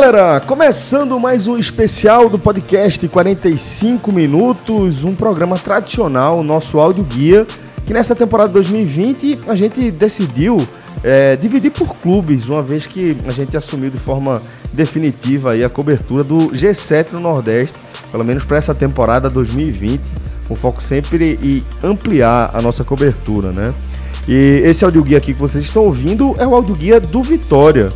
Galera, começando mais um especial do podcast 45 minutos, um programa tradicional, nosso áudio guia, que nessa temporada 2020 a gente decidiu é, dividir por clubes, uma vez que a gente assumiu de forma definitiva a cobertura do G7 no Nordeste, pelo menos para essa temporada 2020, com foco sempre em ampliar a nossa cobertura, né? E esse audioguia aqui que vocês estão ouvindo é o audioguia do Vitória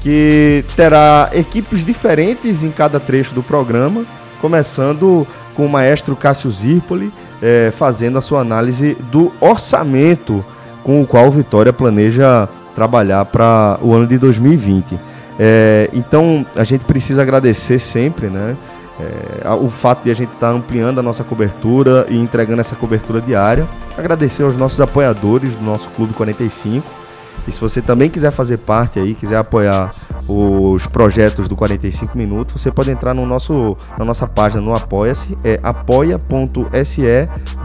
que terá equipes diferentes em cada trecho do programa, começando com o maestro Cássio Zirpoli, é, fazendo a sua análise do orçamento com o qual o Vitória planeja trabalhar para o ano de 2020. É, então a gente precisa agradecer sempre, né? É, o fato de a gente estar tá ampliando a nossa cobertura e entregando essa cobertura diária. Agradecer aos nossos apoiadores do nosso Clube 45 e se você também quiser fazer parte aí, quiser apoiar os projetos do 45 minutos, você pode entrar no nosso, na nossa página no Apoia-se, é apoia.se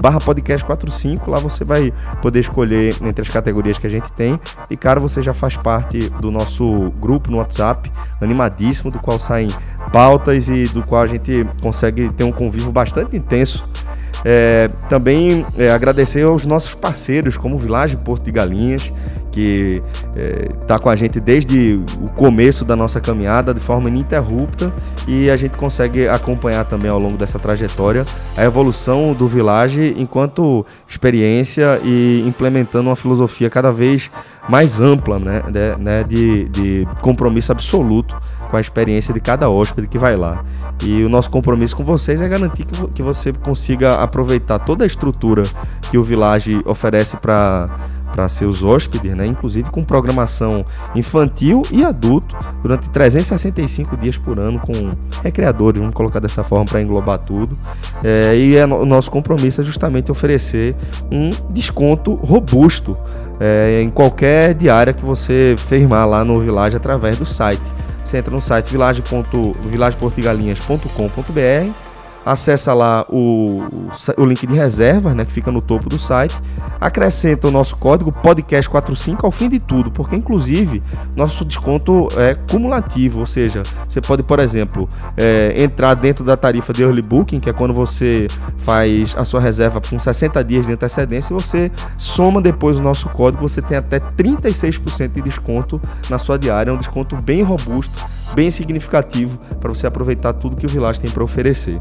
barra podcast 45, lá você vai poder escolher entre as categorias que a gente tem, e cara, você já faz parte do nosso grupo no WhatsApp, animadíssimo, do qual saem pautas e do qual a gente consegue ter um convívio bastante intenso é, também é, agradecer aos nossos parceiros, como Village Porto de Galinhas, que está é, com a gente desde o começo da nossa caminhada de forma ininterrupta e a gente consegue acompanhar também ao longo dessa trajetória a evolução do Village enquanto experiência e implementando uma filosofia cada vez mais ampla, né, né, né de, de compromisso absoluto com a experiência de cada hóspede que vai lá. E o nosso compromisso com vocês é garantir que, que você consiga aproveitar toda a estrutura que o Village oferece para para seus hóspedes, né? inclusive com programação infantil e adulto durante 365 dias por ano com recreadores, vamos colocar dessa forma para englobar tudo. É, e é, o nosso compromisso é justamente oferecer um desconto robusto é, em qualquer diária que você firmar lá no Village através do site. Você entra no site vilageportigalinhas.com.br acessa lá o, o link de reserva, né, que fica no topo do site, acrescenta o nosso código podcast45 ao fim de tudo, porque inclusive nosso desconto é cumulativo, ou seja, você pode, por exemplo, é, entrar dentro da tarifa de early booking, que é quando você faz a sua reserva com 60 dias de antecedência, e você soma depois o nosso código, você tem até 36% de desconto na sua diária, é um desconto bem robusto, bem significativo para você aproveitar tudo que o Village tem para oferecer.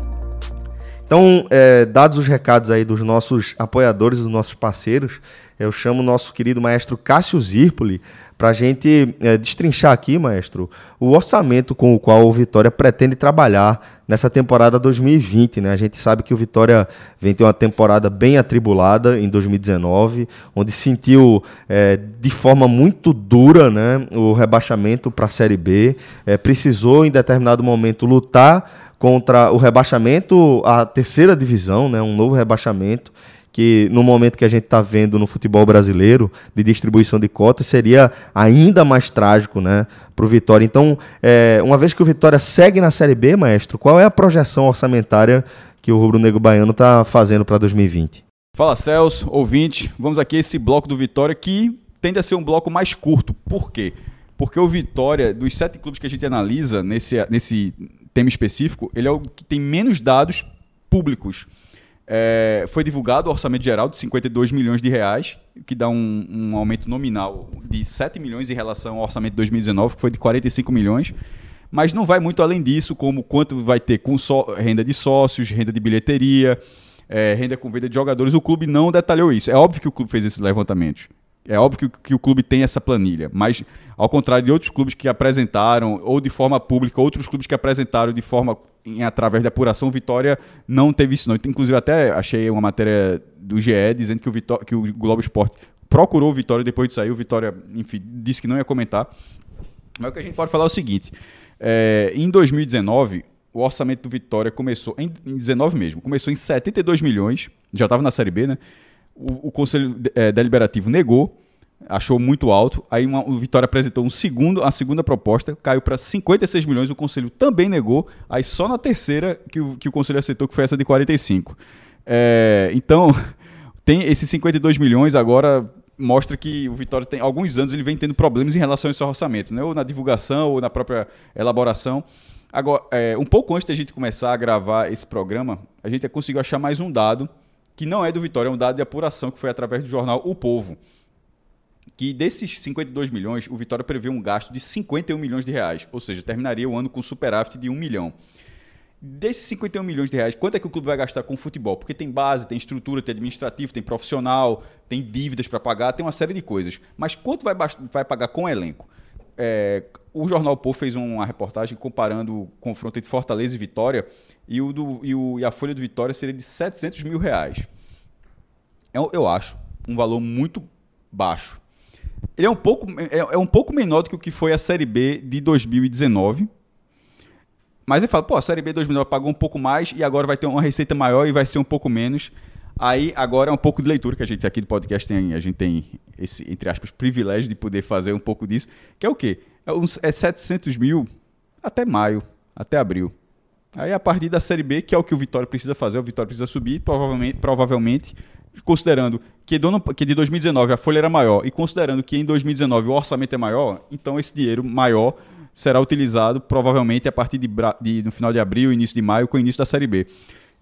Então, é, dados os recados aí dos nossos apoiadores, dos nossos parceiros, eu chamo o nosso querido maestro Cássio Zirpoli para a gente é, destrinchar aqui, maestro, o orçamento com o qual o Vitória pretende trabalhar nessa temporada 2020. Né? A gente sabe que o Vitória vem ter uma temporada bem atribulada em 2019, onde sentiu é, de forma muito dura né, o rebaixamento para a Série B, é, precisou em determinado momento lutar contra o rebaixamento à terceira divisão, né, um novo rebaixamento, que no momento que a gente está vendo no futebol brasileiro de distribuição de cotas seria ainda mais trágico né, para o Vitória. Então, é, uma vez que o Vitória segue na Série B, maestro, qual é a projeção orçamentária que o Rubro Negro Baiano está fazendo para 2020? Fala Celso, ouvinte, vamos aqui esse bloco do Vitória que tende a ser um bloco mais curto. Por quê? Porque o Vitória, dos sete clubes que a gente analisa nesse, nesse tema específico, ele é o que tem menos dados públicos. É, foi divulgado o orçamento geral de 52 milhões de reais, que dá um, um, aumento nominal de 7 milhões em relação ao orçamento de 2019, que foi de 45 milhões. Mas não vai muito além disso, como quanto vai ter com renda de sócios, renda de bilheteria, é, renda com venda de jogadores. O clube não detalhou isso. É óbvio que o clube fez esses levantamentos. É óbvio que, que, o clube tem essa planilha, mas ao contrário de outros clubes que apresentaram, ou de forma pública, outros clubes que apresentaram de forma em, através da apuração, Vitória não teve isso. Não. Inclusive, até achei uma matéria do GE dizendo que o, que o Globo Esporte procurou o Vitória depois de sair. O Vitória, enfim, disse que não ia comentar. Mas o que a gente pode falar é o seguinte: é, em 2019, o orçamento do Vitória começou, em, em 19 mesmo, começou em 72 milhões, já estava na Série B, né? O, o Conselho é, Deliberativo negou, achou muito alto. Aí uma, o Vitória apresentou um segundo, a segunda proposta, caiu para 56 milhões, o Conselho também negou. Aí só na terceira que o, que o Conselho aceitou, que foi essa de 45. É, então, tem esses 52 milhões agora mostra que o Vitória tem alguns anos ele vem tendo problemas em relação a esse orçamento, né? ou na divulgação ou na própria elaboração. Agora, é, um pouco antes da gente começar a gravar esse programa, a gente conseguiu achar mais um dado que não é do Vitória, é um dado de apuração que foi através do jornal O Povo. Que desses 52 milhões, o Vitória prevê um gasto de 51 milhões de reais, ou seja, terminaria o ano com superávit de 1 milhão. Desses 51 milhões de reais, quanto é que o clube vai gastar com futebol? Porque tem base, tem estrutura, tem administrativo, tem profissional, tem dívidas para pagar, tem uma série de coisas. Mas quanto vai, vai pagar com o elenco? É, o Jornal Povo fez uma reportagem comparando o confronto entre Fortaleza e Vitória e, o do, e, o, e a folha do Vitória seria de 700 mil reais. Eu, eu acho um valor muito baixo. Ele é um, pouco, é, é um pouco menor do que o que foi a Série B de 2019, mas ele fala, pô, a Série B 2009 pagou um pouco mais e agora vai ter uma receita maior e vai ser um pouco menos. Aí agora é um pouco de leitura que a gente aqui do podcast tem, a gente tem esse, entre aspas, privilégio de poder fazer um pouco disso, que é o quê? É, uns, é 700 mil até maio, até abril. Aí a partir da Série B, que é o que o Vitória precisa fazer, o Vitória precisa subir, provavelmente, provavelmente considerando que, que de 2019 a folha era maior e considerando que em 2019 o orçamento é maior, então esse dinheiro maior será utilizado provavelmente a partir de, de, no final de abril, início de maio, com o início da Série B.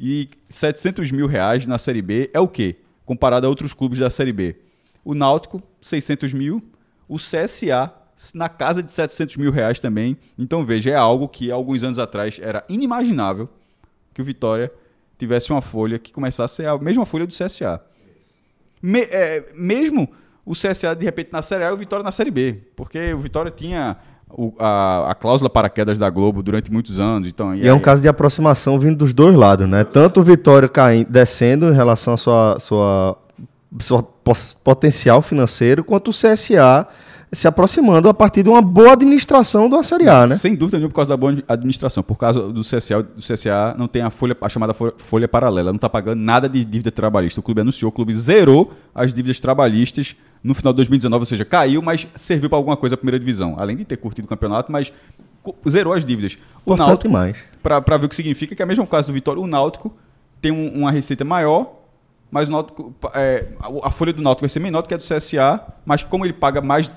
E 700 mil reais na Série B é o quê? Comparado a outros clubes da Série B. O Náutico, 600 mil. O CSA, na casa de 700 mil reais também. Então veja, é algo que alguns anos atrás era inimaginável que o Vitória tivesse uma folha que começasse a mesma folha do CSA. Me, é, mesmo o CSA, de repente, na Série A e o Vitória na Série B. Porque o Vitória tinha o, a, a cláusula paraquedas da Globo durante muitos anos. Então, e, e é um caso de aproximação vindo dos dois lados, né? Tanto o Vitória caindo, descendo em relação à sua, sua, sua potencial financeiro, quanto o CSA se aproximando a partir de uma boa administração do Série A, né? Sem dúvida nenhuma por causa da boa administração. Por causa do CSA, do CSA não tem a folha, a chamada folha paralela, não está pagando nada de dívida trabalhista. O clube anunciou, o clube zerou as dívidas trabalhistas no final de 2019, ou seja, caiu, mas serviu para alguma coisa a primeira divisão. Além de ter curtido o campeonato, mas zerou as dívidas. O Náutico, mais. Para ver o que significa, que é o mesmo caso do Vitória, o Náutico tem um, uma receita maior, mas o Náutico, é, a folha do Náutico vai ser menor do que a do CSA, mas como ele paga mais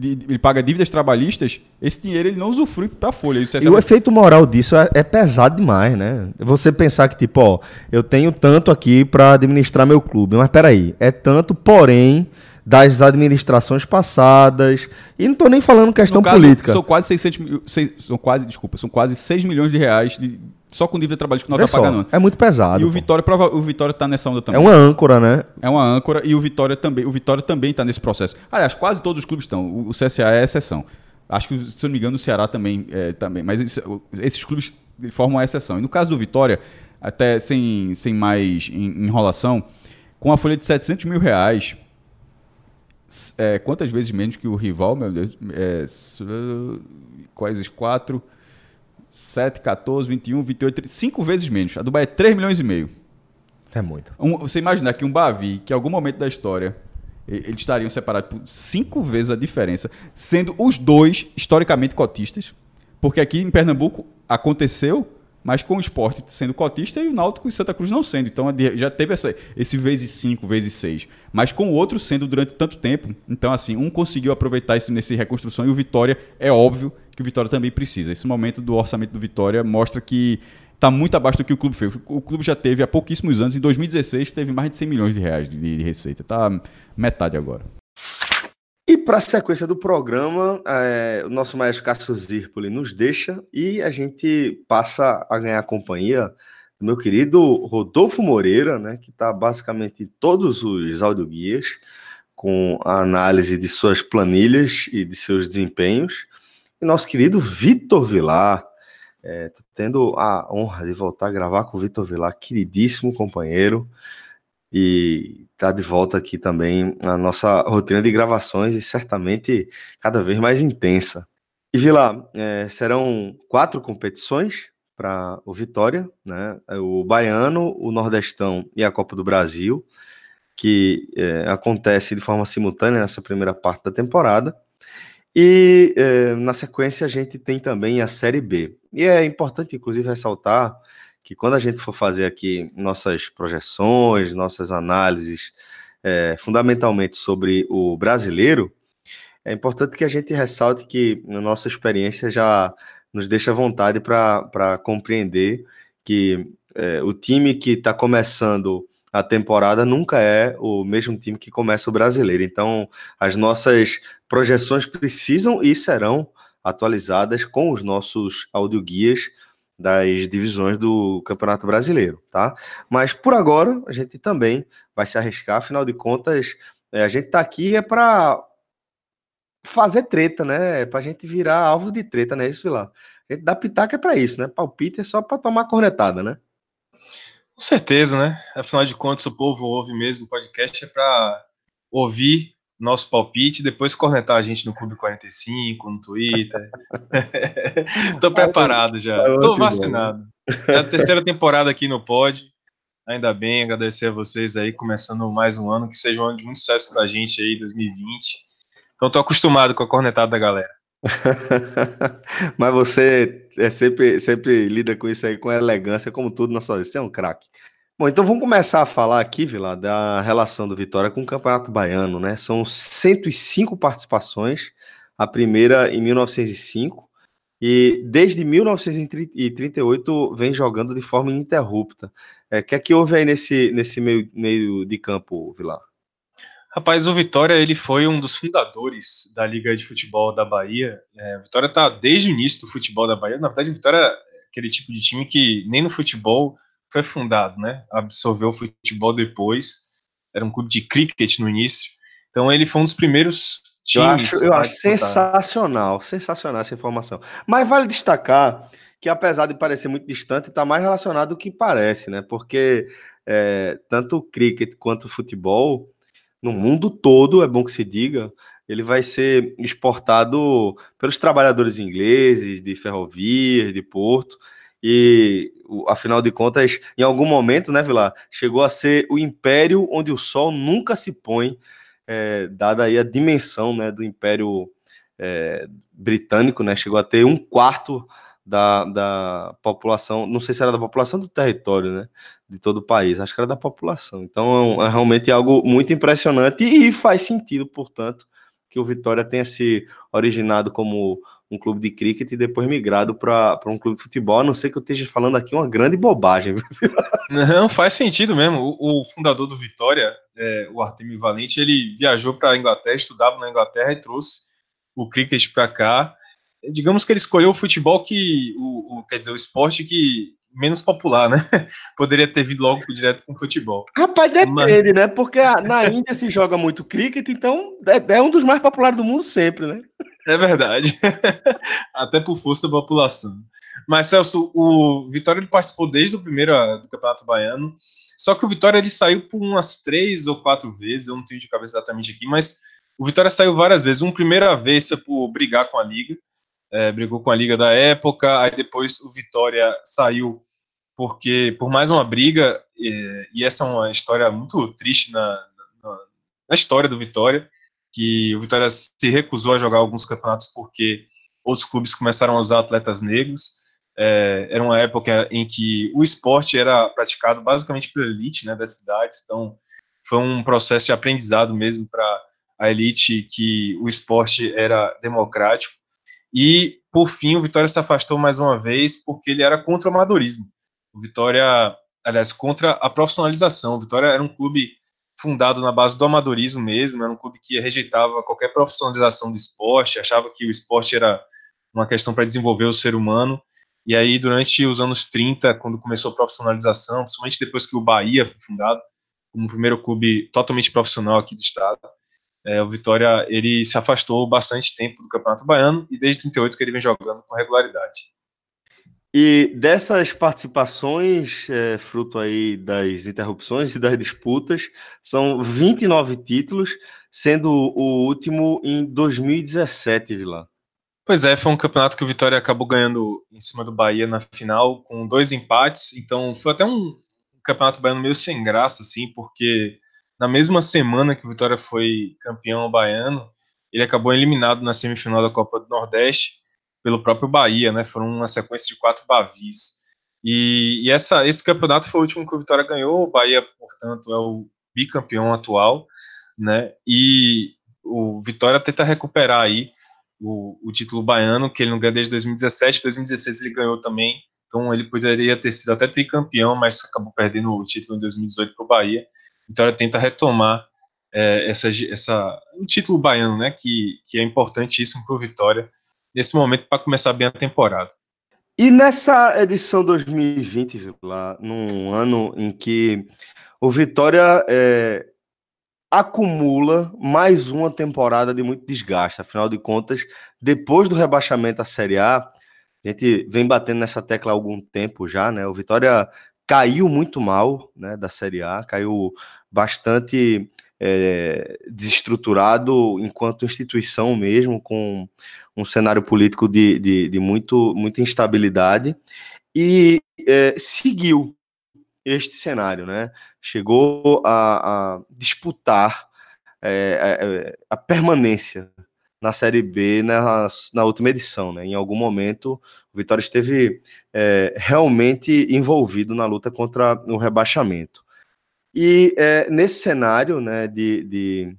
ele paga dívidas trabalhistas, esse dinheiro ele não usufrui para a folha. Isso é e o efeito moral disso é, é, pesado demais, né? Você pensar que, tipo, ó, eu tenho tanto aqui para administrar meu clube, mas peraí, é tanto, porém, das administrações passadas. E não estou nem falando questão caso, política. São quase 600 mil, seis, são quase, desculpa, são quase 6 milhões de reais de, só com dívida trabalhista que nós está pagando. É muito pesado. E o Vitória, o Vitória está nessa onda também. É uma âncora, né? É uma âncora e o Vitória também, o Vitória também está nesse processo. Aliás, quase todos os clubes estão. O CSA é exceção. Acho que, se não me engano, o Ceará também, é, também. Mas esses clubes formam a exceção. E no caso do Vitória, até sem, sem mais enrolação, com a folha de 700 mil reais, é, quantas vezes menos que o rival, meu Deus? É, quais os quatro? 7, 14, 21, 28, 5 vezes menos. A Dubai é 3 milhões e meio. É muito. Um, você imaginar que um Bavi, que em algum momento da história eles estariam separados por cinco vezes a diferença, sendo os dois historicamente cotistas, porque aqui em Pernambuco aconteceu mas com o esporte sendo cotista e o Náutico e Santa Cruz não sendo. Então já teve essa, esse vezes 5, vezes 6. Mas com o outro sendo durante tanto tempo. Então, assim, um conseguiu aproveitar isso nessa reconstrução e o Vitória, é óbvio que o Vitória também precisa. Esse momento do orçamento do Vitória mostra que está muito abaixo do que o clube fez. O clube já teve há pouquíssimos anos, em 2016, teve mais de 100 milhões de reais de, de receita. Está metade agora. E para a sequência do programa, é, o nosso maestro Cássio Zirpoli nos deixa e a gente passa a ganhar companhia do meu querido Rodolfo Moreira, né, que está basicamente em todos os audioguias, com a análise de suas planilhas e de seus desempenhos. E nosso querido Vitor Vilar, É, tendo a honra de voltar a gravar com o Vitor Vilar, queridíssimo companheiro, e tá de volta aqui também na nossa rotina de gravações e certamente cada vez mais intensa. E Vilar, é, serão quatro competições para o Vitória, né? O Baiano, o Nordestão e a Copa do Brasil, que é, acontece de forma simultânea nessa primeira parte da temporada. E é, na sequência a gente tem também a Série B. E é importante, inclusive, ressaltar que quando a gente for fazer aqui nossas projeções, nossas análises, é, fundamentalmente sobre o brasileiro, é importante que a gente ressalte que a nossa experiência já nos deixa vontade para compreender que é, o time que está começando a temporada nunca é o mesmo time que começa o brasileiro. Então, as nossas projeções precisam e serão atualizadas com os nossos audioguias das divisões do Campeonato Brasileiro, tá? Mas por agora a gente também vai se arriscar, afinal de contas, é, a gente está aqui é para fazer treta, né? É para a gente virar alvo de treta, né? Isso, lá. A gente dá pitaca é para isso, né? Palpite é só para tomar cornetada, né? Com certeza, né? Afinal de contas, o povo ouve mesmo o podcast é para ouvir nosso palpite depois cornetar a gente no Clube 45, no Twitter. Tô preparado já. Tô vacinado. É a terceira temporada aqui no Pod. Ainda bem, agradecer a vocês aí, começando mais um ano, que seja um ano de muito sucesso pra gente aí, 2020. Então tô acostumado com a cornetada da galera. Mas você é sempre, sempre lida com isso aí com elegância, como tudo na sua vida. Você é um craque. Bom, então vamos começar a falar aqui, Vila, da relação do Vitória com o Campeonato Baiano, né? São 105 participações, a primeira em 1905, e desde 1938 vem jogando de forma ininterrupta. É, o que é que houve aí nesse, nesse meio, meio de campo, Vilar? Rapaz, o Vitória ele foi um dos fundadores da Liga de Futebol da Bahia. É, Vitória está desde o início do futebol da Bahia. Na verdade, Vitória é aquele tipo de time que nem no futebol foi fundado, né? Absorveu o futebol depois. Era um clube de cricket no início. Então ele foi um dos primeiros times. Eu acho, eu acho sensacional, sensacional essa informação. Mas vale destacar que apesar de parecer muito distante, está mais relacionado do que parece, né? Porque é, tanto o cricket quanto o futebol no mundo todo, é bom que se diga, ele vai ser exportado pelos trabalhadores ingleses, de ferrovias, de porto, e afinal de contas, em algum momento, né, Vila, chegou a ser o império onde o sol nunca se põe, é, dada aí a dimensão, né, do império é, britânico, né, chegou a ter um quarto da, da população, não sei se era da população do território, né? De todo o país, acho que era da população. Então é, é realmente algo muito impressionante e faz sentido, portanto, que o Vitória tenha se originado como um clube de cricket e depois migrado para um clube de futebol, a não ser que eu esteja falando aqui uma grande bobagem. Não, faz sentido mesmo. O, o fundador do Vitória, é, o Artemio Valente, ele viajou para a Inglaterra, estudava na Inglaterra e trouxe o cricket para cá digamos que ele escolheu o futebol que, o, o, quer dizer, o esporte que menos popular, né? Poderia ter vindo logo direto com o futebol. Rapaz, depende, Mas... né? Porque na Índia se joga muito cricket, então é, é, um dos mais populares do mundo sempre, né? É verdade. Até por força da população. Mas, Celso, o Vitória ele participou desde o primeiro do Campeonato Baiano, só que o Vitória ele saiu por umas três ou quatro vezes, eu não tenho de cabeça exatamente aqui, mas o Vitória saiu várias vezes. Uma primeira vez foi por brigar com a Liga, é, brigou com a Liga da época, aí depois o Vitória saiu porque por mais uma briga, e, e essa é uma história muito triste na, na, na, história do Vitória, que o Vitória se recusou a jogar alguns campeonatos porque outros clubes começaram a usar atletas negros. É, era uma época em que o esporte era praticado basicamente pela elite né, das cidades, então foi um processo de aprendizado mesmo para a elite que o esporte era democrático e, por fim, o Vitória se afastou mais uma vez porque ele era contra o amadorismo. O Vitória, aliás, contra a profissionalização. O Vitória era um clube fundado na base do amadorismo mesmo, era um clube que rejeitava qualquer profissionalização do esporte, achava que o esporte era uma questão para desenvolver o ser humano. E aí, durante os anos 30, quando começou a profissionalização, principalmente depois que o Bahia foi fundado, como o primeiro clube totalmente profissional aqui do estado, é, o Vitória ele se afastou bastante tempo do Campeonato Baiano e desde 38 que ele vem jogando com regularidade. E dessas participações, é, fruto aí das interrupções e das disputas, são 29 títulos, sendo o último em 2017, Vila. Pois é, foi um campeonato que o Vitória acabou ganhando em cima do Bahia na final, com dois empates, então foi até um campeonato baiano meio sem graça, assim, porque na mesma semana que o Vitória foi campeão baiano, ele acabou eliminado na semifinal da Copa do Nordeste, pelo próprio Bahia, né? Foram uma sequência de quatro Bavis. E, e, essa, esse campeonato foi o último que o Vitória ganhou. O Bahia, portanto, é o bicampeão atual, né? E o Vitória tenta recuperar aí o, o título baiano, que ele não ganha desde 2017. 2016 ele ganhou também. Então ele poderia ter sido até tricampeão, mas acabou perdendo o título em 2018 para o Bahia. Vitória tenta retomar é, essa, essa, um título baiano, né? Que, que é importantíssimo para o Vitória nesse momento para começar bem a temporada. E nessa edição 2020, lá, num ano em que o Vitória é, acumula mais uma temporada de muito desgaste, afinal de contas, depois do rebaixamento à Série A, a gente vem batendo nessa tecla há algum tempo já, né? O Vitória caiu muito mal, né, da Série A, caiu bastante é, desestruturado enquanto instituição mesmo, com um cenário político de, de, de muito, muita instabilidade, e é, seguiu este cenário, né? Chegou a, a disputar é, a, a, permanência na Série B na, na última edição, né? Em algum momento, o Vitória esteve é, realmente envolvido na luta contra o rebaixamento. E é, nesse cenário né, de, de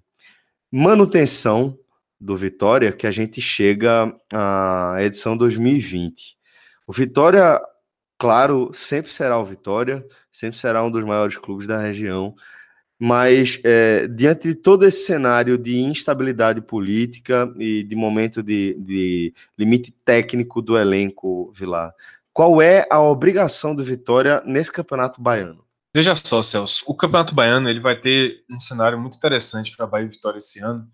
manutenção do Vitória que a gente chega à edição 2020. O Vitória, claro, sempre será o Vitória, sempre será um dos maiores clubes da região, mas é, diante de todo esse cenário de instabilidade política e de momento de, de limite técnico do elenco, Vilar, qual é a obrigação do Vitória nesse campeonato baiano? Veja só, Celso, o Campeonato Baiano ele vai ter um cenário muito interessante para a Bahia Vitória esse ano,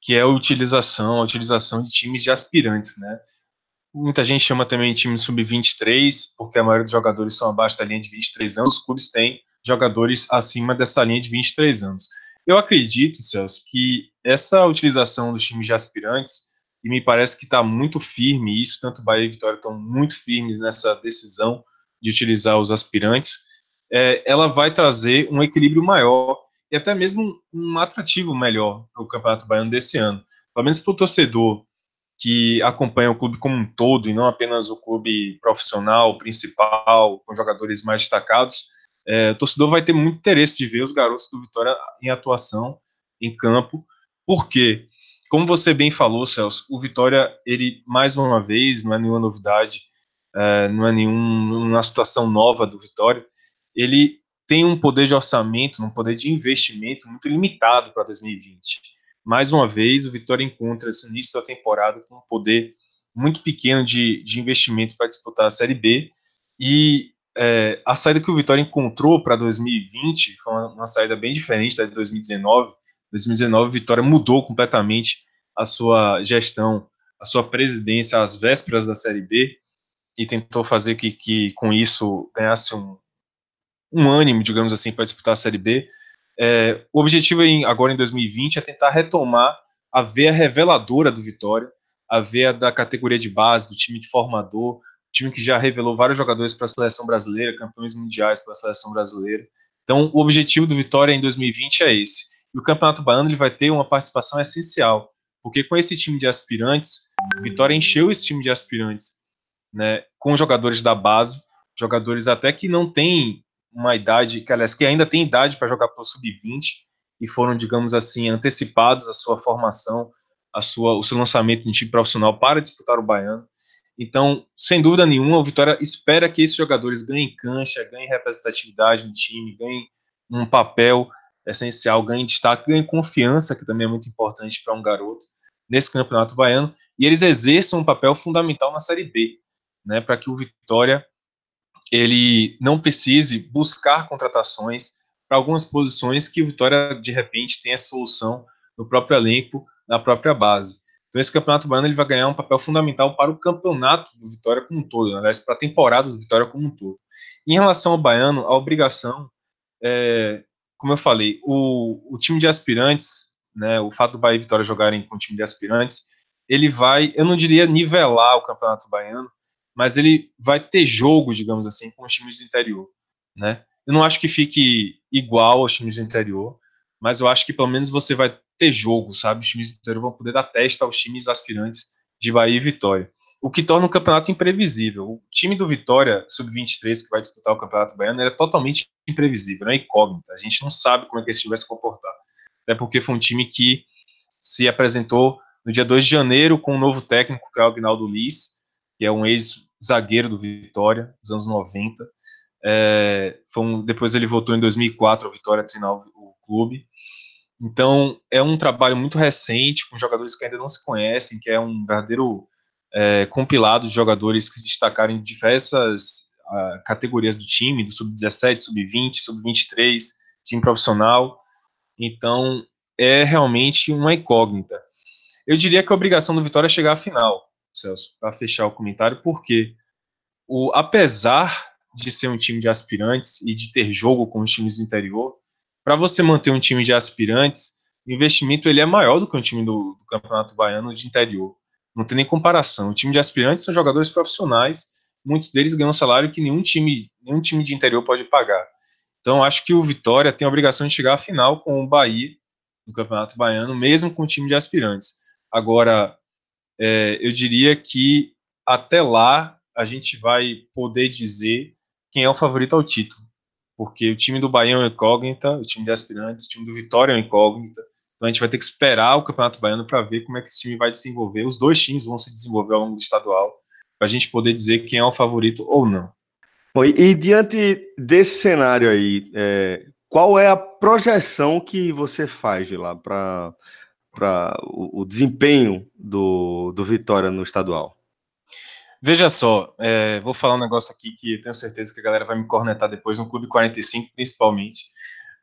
que é a utilização, a utilização de times de aspirantes, né? Muita gente chama também time sub-23, porque a maioria dos jogadores são abaixo da linha de 23 anos, os clubes têm jogadores acima dessa linha de 23 anos. Eu acredito, Celso, que essa utilização dos times de aspirantes, e me parece que está muito firme isso, tanto Bahia e Vitória estão muito firmes nessa decisão de utilizar os aspirantes, é, ela vai trazer um equilíbrio maior e até mesmo um atrativo melhor para o Campeonato Baiano desse ano. Pelo menos para o torcedor que acompanha o clube como um todo e não apenas o clube profissional, principal, com jogadores mais destacados, é, o torcedor vai ter muito interesse de ver os garotos do Vitória em atuação em campo, porque, como você bem falou, Celso, o Vitória, ele, mais uma vez, não é nenhuma novidade, é, não é nenhuma situação nova do Vitória, ele tem um poder de orçamento, um poder de investimento muito limitado para 2020. Mais uma vez, o Vitória encontra esse início da temporada com um poder muito pequeno de, de investimento para disputar a Série B. E é, a saída que o Vitória encontrou para 2020 foi uma, uma, saída bem diferente da de 2019. 2019, o Vitória mudou completamente a sua gestão, a sua presidência às vésperas da Série B e tentou fazer que, que com isso ganhasse um, um ânimo, digamos assim, para disputar a Série B. É, o objetivo em, agora em 2020 é tentar retomar a veia reveladora do Vitória, a veia da categoria de base, do time de formador, time que já revelou vários jogadores para a seleção brasileira, campeões mundiais para a seleção brasileira. Então, o objetivo do Vitória em 2020 é esse. E o Campeonato Baiano ele vai ter uma participação essencial, porque com esse time de aspirantes, o Vitória encheu esse time de aspirantes né, com jogadores da base, jogadores até que não têm uma idade, que aliás, que ainda tem idade para jogar para o sub-20 e foram, digamos assim, antecipados a sua formação, a sua, o seu lançamento em time profissional para disputar o Baiano. Então, sem dúvida nenhuma, o Vitória espera que esses jogadores ganhem cancha, ganhem representatividade no time, ganhem um papel essencial, ganhem destaque, ganhem confiança, que também é muito importante para um garoto nesse campeonato baiano, e eles exerçam um papel fundamental na Série B, né, para que o Vitória ele não precise buscar contratações para algumas posições que o Vitória de repente tem a solução no próprio elenco, na própria base. Então esse campeonato baiano ele vai ganhar um papel fundamental para o campeonato do Vitória como um todo, aliás, para a temporada do Vitória como um todo. Em relação ao baiano, a obrigação, é, como eu falei, o, o time de aspirantes, né, o fato do Bahia e Vitória jogarem com o time de aspirantes, ele vai, eu não diria nivelar o campeonato baiano, mas ele vai ter jogo, digamos assim, com os times do interior, né? Eu não acho que fique igual aos times do interior, mas eu acho que pelo menos você vai ter jogo, sabe? Os times do interior vão poder dar testa aos times aspirantes de Bahia e Vitória. O que torna o campeonato imprevisível. O time do Vitória, sub-23, que vai disputar o Campeonato Baiano, é totalmente imprevisível, é incógnita. A gente não sabe como é que esse time vai se comportar. Até porque foi um time que se apresentou no dia 2 de janeiro com um novo técnico, que é o Agnaldo Liz, que é um ex-zagueiro do Vitória, dos anos 90. É, um, depois ele voltou em 2004 ao Vitória treinar o, clube. Então, é um trabalho muito recente, com jogadores que ainda não se conhecem, que é um verdadeiro é, compilado de jogadores que se destacaram em diversas categorias do time, do sub-17, sub-20, sub-23, time profissional. Então, é realmente uma incógnita. Eu diria que a obrigação do Vitória é chegar à final, Celso, para fechar o comentário, porque o, apesar de ser um time de aspirantes e de ter jogo com os times do interior, para você manter um time de aspirantes, o investimento ele é maior do que um time do, do, Campeonato Baiano de interior. Não tem nem comparação. O time de aspirantes são jogadores profissionais, muitos deles ganham um salário que nenhum time, nenhum time de interior pode pagar. Então, acho que o Vitória tem a obrigação de chegar à final com o Bahia no Campeonato Baiano, mesmo com o time de aspirantes. Agora, é, eu diria que até lá a gente vai poder dizer quem é o favorito ao título porque o time do Bahia é incógnita, o time de aspirantes, o time do Vitória é incógnita. Então a gente vai ter que esperar o Campeonato Baiano para ver como é que esse time vai desenvolver. Os dois times vão se desenvolver ao longo do estadual, para a gente poder dizer quem é o favorito ou não. Bom, e diante desse cenário aí, é, qual é a projeção que você faz de lá para o, o desempenho do, do Vitória no estadual? Veja só, é, vou falar um negócio aqui que eu tenho certeza que a galera vai me cornetar depois no Clube 45, principalmente.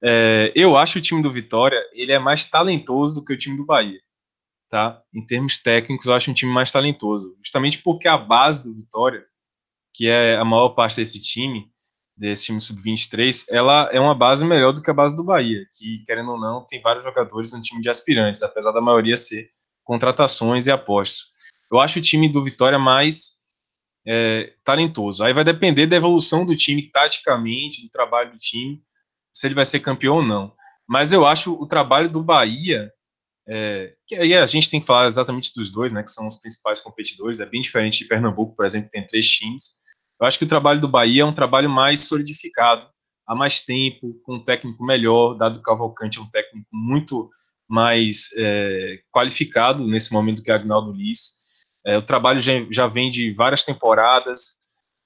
É, eu acho o time do Vitória ele é mais talentoso do que o time do Bahia, tá? Em termos técnicos, eu acho um time mais talentoso, justamente porque a base do Vitória, que é a maior parte desse time, desse time sub-23, ela é uma base melhor do que a base do Bahia, que querendo ou não tem vários jogadores no time de aspirantes, apesar da maioria ser contratações e apostas. Eu acho o time do Vitória mais é, talentoso. Aí vai depender da evolução do time taticamente, do trabalho do time, se ele vai ser campeão ou não. Mas eu acho o trabalho do Bahia, é, que aí a gente tem que falar exatamente dos dois, né, que são os principais competidores, é bem diferente de Pernambuco, por exemplo, que tem três times. Eu acho que o trabalho do Bahia é um trabalho mais solidificado, há mais tempo, com um técnico melhor, dado que o Cavalcante é um técnico muito mais é, qualificado nesse momento que o Agnaldo Liz. É, o trabalho já, já vem de várias temporadas.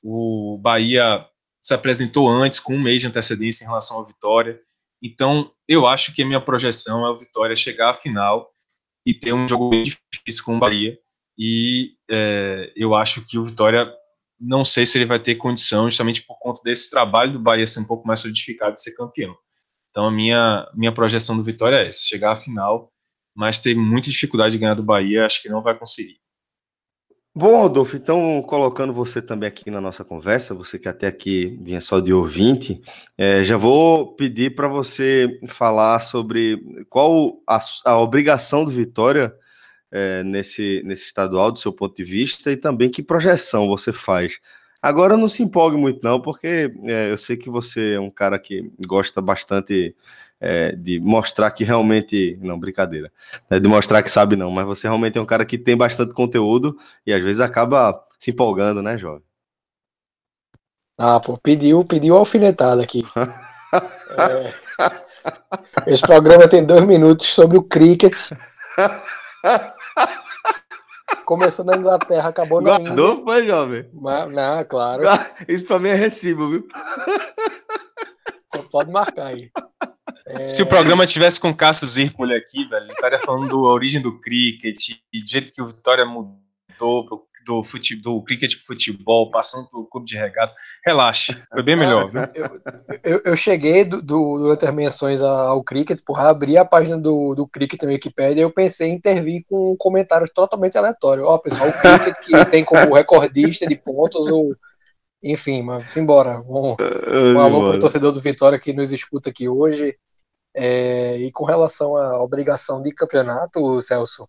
O Bahia se apresentou antes, com um mês de antecedência em relação à Vitória. Então, eu acho que a minha projeção é o Vitória chegar à final e ter um jogo bem difícil com o Bahia. E é, eu acho que o Vitória, não sei se ele vai ter condição, justamente por conta desse trabalho do Bahia ser um pouco mais solidificado de ser campeão. Então, a minha, minha projeção do Vitória é essa: chegar à final, mas ter muita dificuldade de ganhar do Bahia, acho que não vai conseguir. Bom, Rodolfo, então colocando você também aqui na nossa conversa, você que até aqui vinha só de ouvinte, é, já vou pedir para você falar sobre qual a, a obrigação do Vitória é, nesse, nesse estadual, do seu ponto de vista, e também que projeção você faz. Agora não se empolgue muito, não, porque é, eu sei que você é um cara que gosta bastante é, de mostrar que realmente. Não, brincadeira. É de mostrar que sabe, não, mas você realmente é um cara que tem bastante conteúdo e às vezes acaba se empolgando, né, jovem? Ah, pô, pediu, pediu alfinetada aqui. é, esse programa tem dois minutos sobre o cricket. Começou na Inglaterra, acabou na Guardou, Índia. foi, jovem? Mas, não, claro. Isso pra mim é recibo, viu? Pode marcar aí. É... Se o programa tivesse com Cássio Zirpoli aqui, velho, ele estaria falando da origem do cricket, e do jeito que o Vitória mudou pro do, fute, do cricket pro futebol, passando pelo clube de regatas. Relaxe, foi bem melhor. Viu? Eu, eu, eu cheguei do, do, durante as menções ao cricket, porra, abri a página do, do cricket na Wikipedia e eu pensei em intervir com comentários totalmente aleatórios. Ó, oh, pessoal, o cricket que tem como recordista de pontos o. Enfim, mas simbora. Um, um alô para o torcedor do Vitória que nos escuta aqui hoje. É, e com relação à obrigação de campeonato, Celso,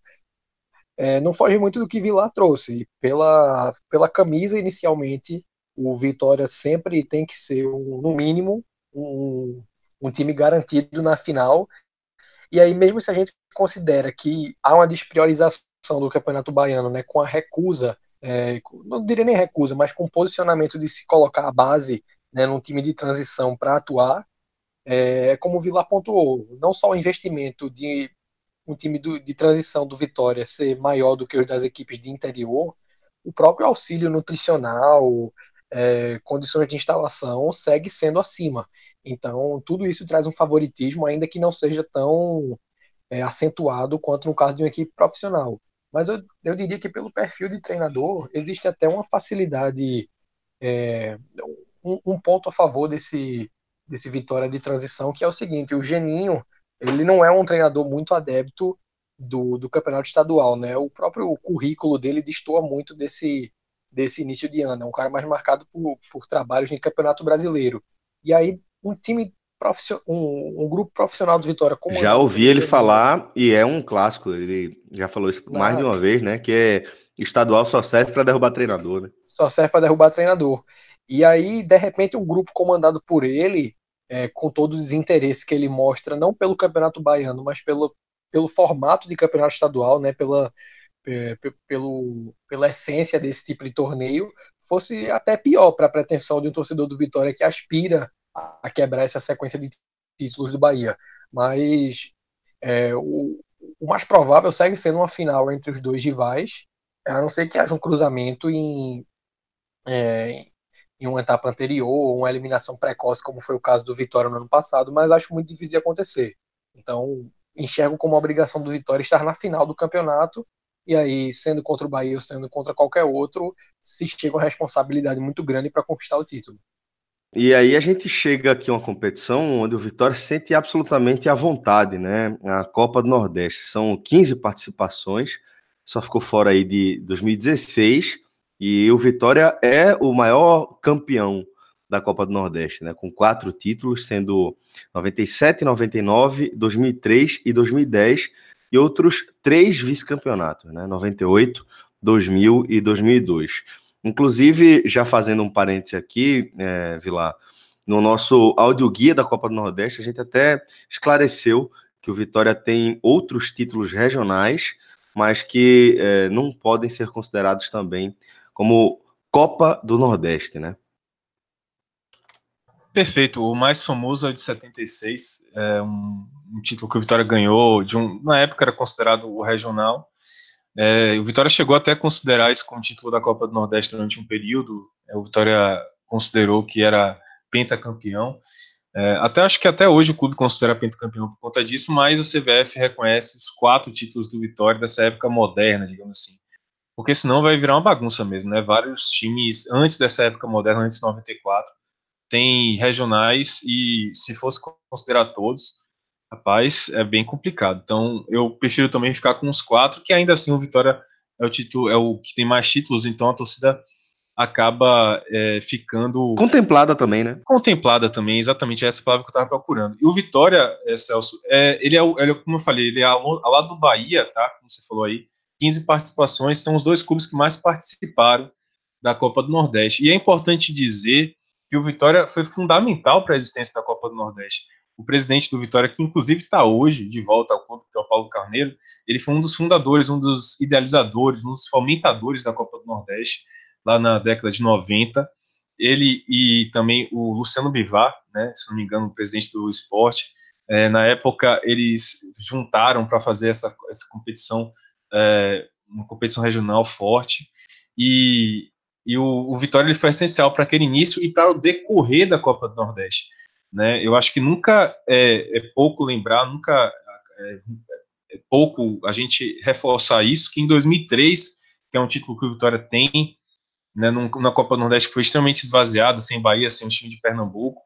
é, não foge muito do que Vilar trouxe. Pela, pela camisa, inicialmente, o Vitória sempre tem que ser, um, no mínimo, um, um time garantido na final. E aí, mesmo se a gente considera que há uma despriorização do Campeonato Baiano, né, com a recusa, é, não diria nem recusa, mas com o posicionamento de se colocar a base né, num time de transição para atuar, é, como o Vila pontuou, não só o investimento de um time do, de transição do Vitória ser maior do que os das equipes de interior, o próprio auxílio nutricional, é, condições de instalação segue sendo acima. Então, tudo isso traz um favoritismo, ainda que não seja tão é, acentuado quanto no caso de uma equipe profissional. Mas eu, eu diria que, pelo perfil de treinador, existe até uma facilidade, é, um, um ponto a favor desse, desse Vitória de transição, que é o seguinte: o Geninho ele não é um treinador muito adepto do, do campeonato estadual, né? O próprio currículo dele destoa muito desse, desse início de ano. É um cara mais marcado por, por trabalhos em campeonato brasileiro. E aí, um time um, um, grupo profissional do Vitória. Já ouvi ele falar, e é um clássico, ele já falou isso mais de uma vez, né? Que é estadual só serve para derrubar treinador, né? Só serve para derrubar treinador. E aí, de repente, um grupo comandado por ele é, com todos os interesses que ele mostra, não pelo Campeonato Baiano, mas pelo, pelo formato de campeonato estadual, né, pela, pelo, pela essência desse tipo de torneio, fosse até pior para a pretensão de um torcedor do Vitória que aspira a quebrar essa sequência de títulos do Bahia. Mas é, o, o, mais provável segue sendo uma final entre os dois rivais, a não ser que haja um cruzamento em, é, em uma etapa anterior, ou uma eliminação precoce, como foi o caso do Vitória no ano passado, mas acho muito difícil de acontecer. Então, enxergo como obrigação do Vitória estar na final do campeonato, e aí, sendo contra o Bahia ou sendo contra qualquer outro, se chega uma responsabilidade muito grande para conquistar o título. E aí a gente chega aqui a uma competição onde o Vitória sente absolutamente à vontade, né? A Copa do Nordeste. São 15 participações, só ficou fora aí de 2016, e o Vitória é o maior campeão da Copa do Nordeste, né? Com quatro títulos, sendo 97, 99, 2003 e 2010, e outros três vice-campeonatos, né? 98, 2000 e 2002. Inclusive, já fazendo um parêntese aqui, é, Vilar, no nosso áudio guia da Copa do Nordeste, a gente até esclareceu que o Vitória tem outros títulos regionais, mas que é, não podem ser considerados também como Copa do Nordeste, né? Perfeito. O mais famoso é o de 76, é um, um título que o Vitória ganhou, de um, na época era considerado o regional. É, o Vitória chegou até a considerar isso como título da Copa do Nordeste durante um período. É, o Vitória considerou que era pentacampeão. É, até acho que até hoje o clube considera pentacampeão por conta disso, mas a CBF reconhece os quatro títulos do Vitória dessa época moderna, digamos assim porque senão vai virar uma bagunça mesmo, né? Vários times antes dessa época moderna, antes de 94, tem regionais e se fosse considerar todos, rapaz, é bem complicado. Então, eu prefiro também ficar com os quatro, que ainda assim o Vitória é o título, é o que tem mais títulos, então a torcida acaba é, ficando contemplada também, né? Contemplada também, exatamente essa palavra que eu estava procurando. E o Vitória, é, Celso, é, ele, é, ele é, como eu falei, ele é ao, ao lado do Bahia, tá? Como você falou aí, 15 participações, são os dois clubes que mais participaram da Copa do Nordeste. E é importante dizer que o Vitória foi fundamental para a existência da Copa do Nordeste. O presidente do Vitória, que inclusive está hoje de volta ao clube, que é o Paulo Carneiro, ele foi um dos fundadores, um dos idealizadores, um dos fomentadores da Copa do Nordeste, lá na década de 90. Ele e também o Luciano Bivar, né, se não me engano, o presidente do esporte, é, na época eles juntaram para fazer essa, essa competição é, uma competição regional forte, e, e o, o Vitória ele foi essencial para aquele início e para o decorrer da Copa do Nordeste. Né? Eu acho que nunca é, é pouco lembrar, nunca é, é pouco a gente reforçar isso, que em 2003, que é um título que o Vitória tem, né, na Copa do Nordeste que foi extremamente esvaziada, sem Bahia, sem o time de Pernambuco.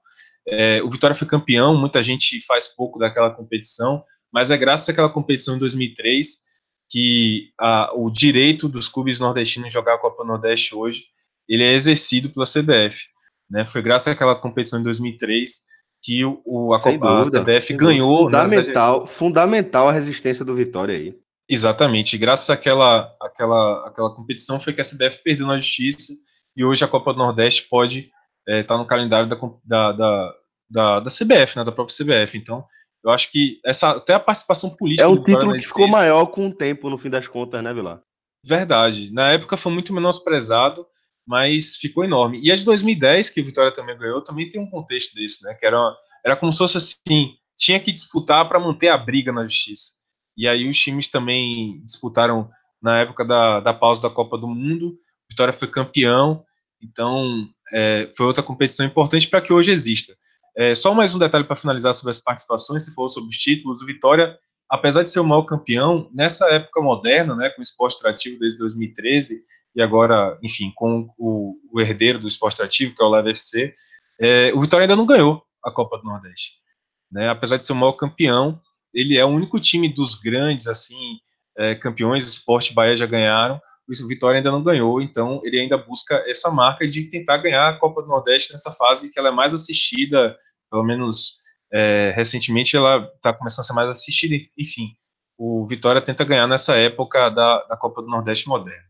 É, o Vitória foi campeão, muita gente faz pouco daquela competição, mas é graças àquela competição em 2003 que a, o direito dos clubes nordestinos jogar a Copa Nordeste hoje ele é exercido pela CBF. Né? Foi graças àquela competição em 2003 que o, o a, Copa, a CBF ganhou. Fundamental, né, fundamental a resistência do Vitória aí. Exatamente. Graças àquela, àquela, àquela competição foi que a CBF perdeu na justiça e hoje a Copa do Nordeste pode estar é, tá no calendário da, da, da, da, da CBF, né, da própria CBF. Então, eu acho que essa até a participação política. É um título que ficou maior com o tempo, no fim das contas, né, Vilar? Verdade. Na época foi muito menosprezado, mas ficou enorme. E a de 2010, que o Vitória também ganhou, também tem um contexto desse, né? Que era, uma, era como se fosse assim: tinha que disputar para manter a briga na justiça. E aí os times também disputaram na época da, da pausa da Copa do Mundo. Vitória foi campeão, então é, foi outra competição importante para que hoje exista. É, só mais um detalhe para finalizar sobre as participações, se for sobre os títulos, o Vitória, apesar de ser o maior campeão, nessa época moderna, né, com o esporte atrativo desde 2013, e agora, enfim, com o, o herdeiro do esporte atrativo, que é o Leve FC, é, o Vitória ainda não ganhou a Copa do Nordeste. Né, apesar de ser o maior campeão, ele é o único time dos grandes, assim, é, campeões do esporte Bahia já ganharam, o Vitória ainda não ganhou, então ele ainda busca essa marca de tentar ganhar a Copa do Nordeste nessa fase que ela é mais assistida, pelo menos é, recentemente ela está começando a ser mais assistida, enfim, o Vitória tenta ganhar nessa época da, da Copa do Nordeste moderna.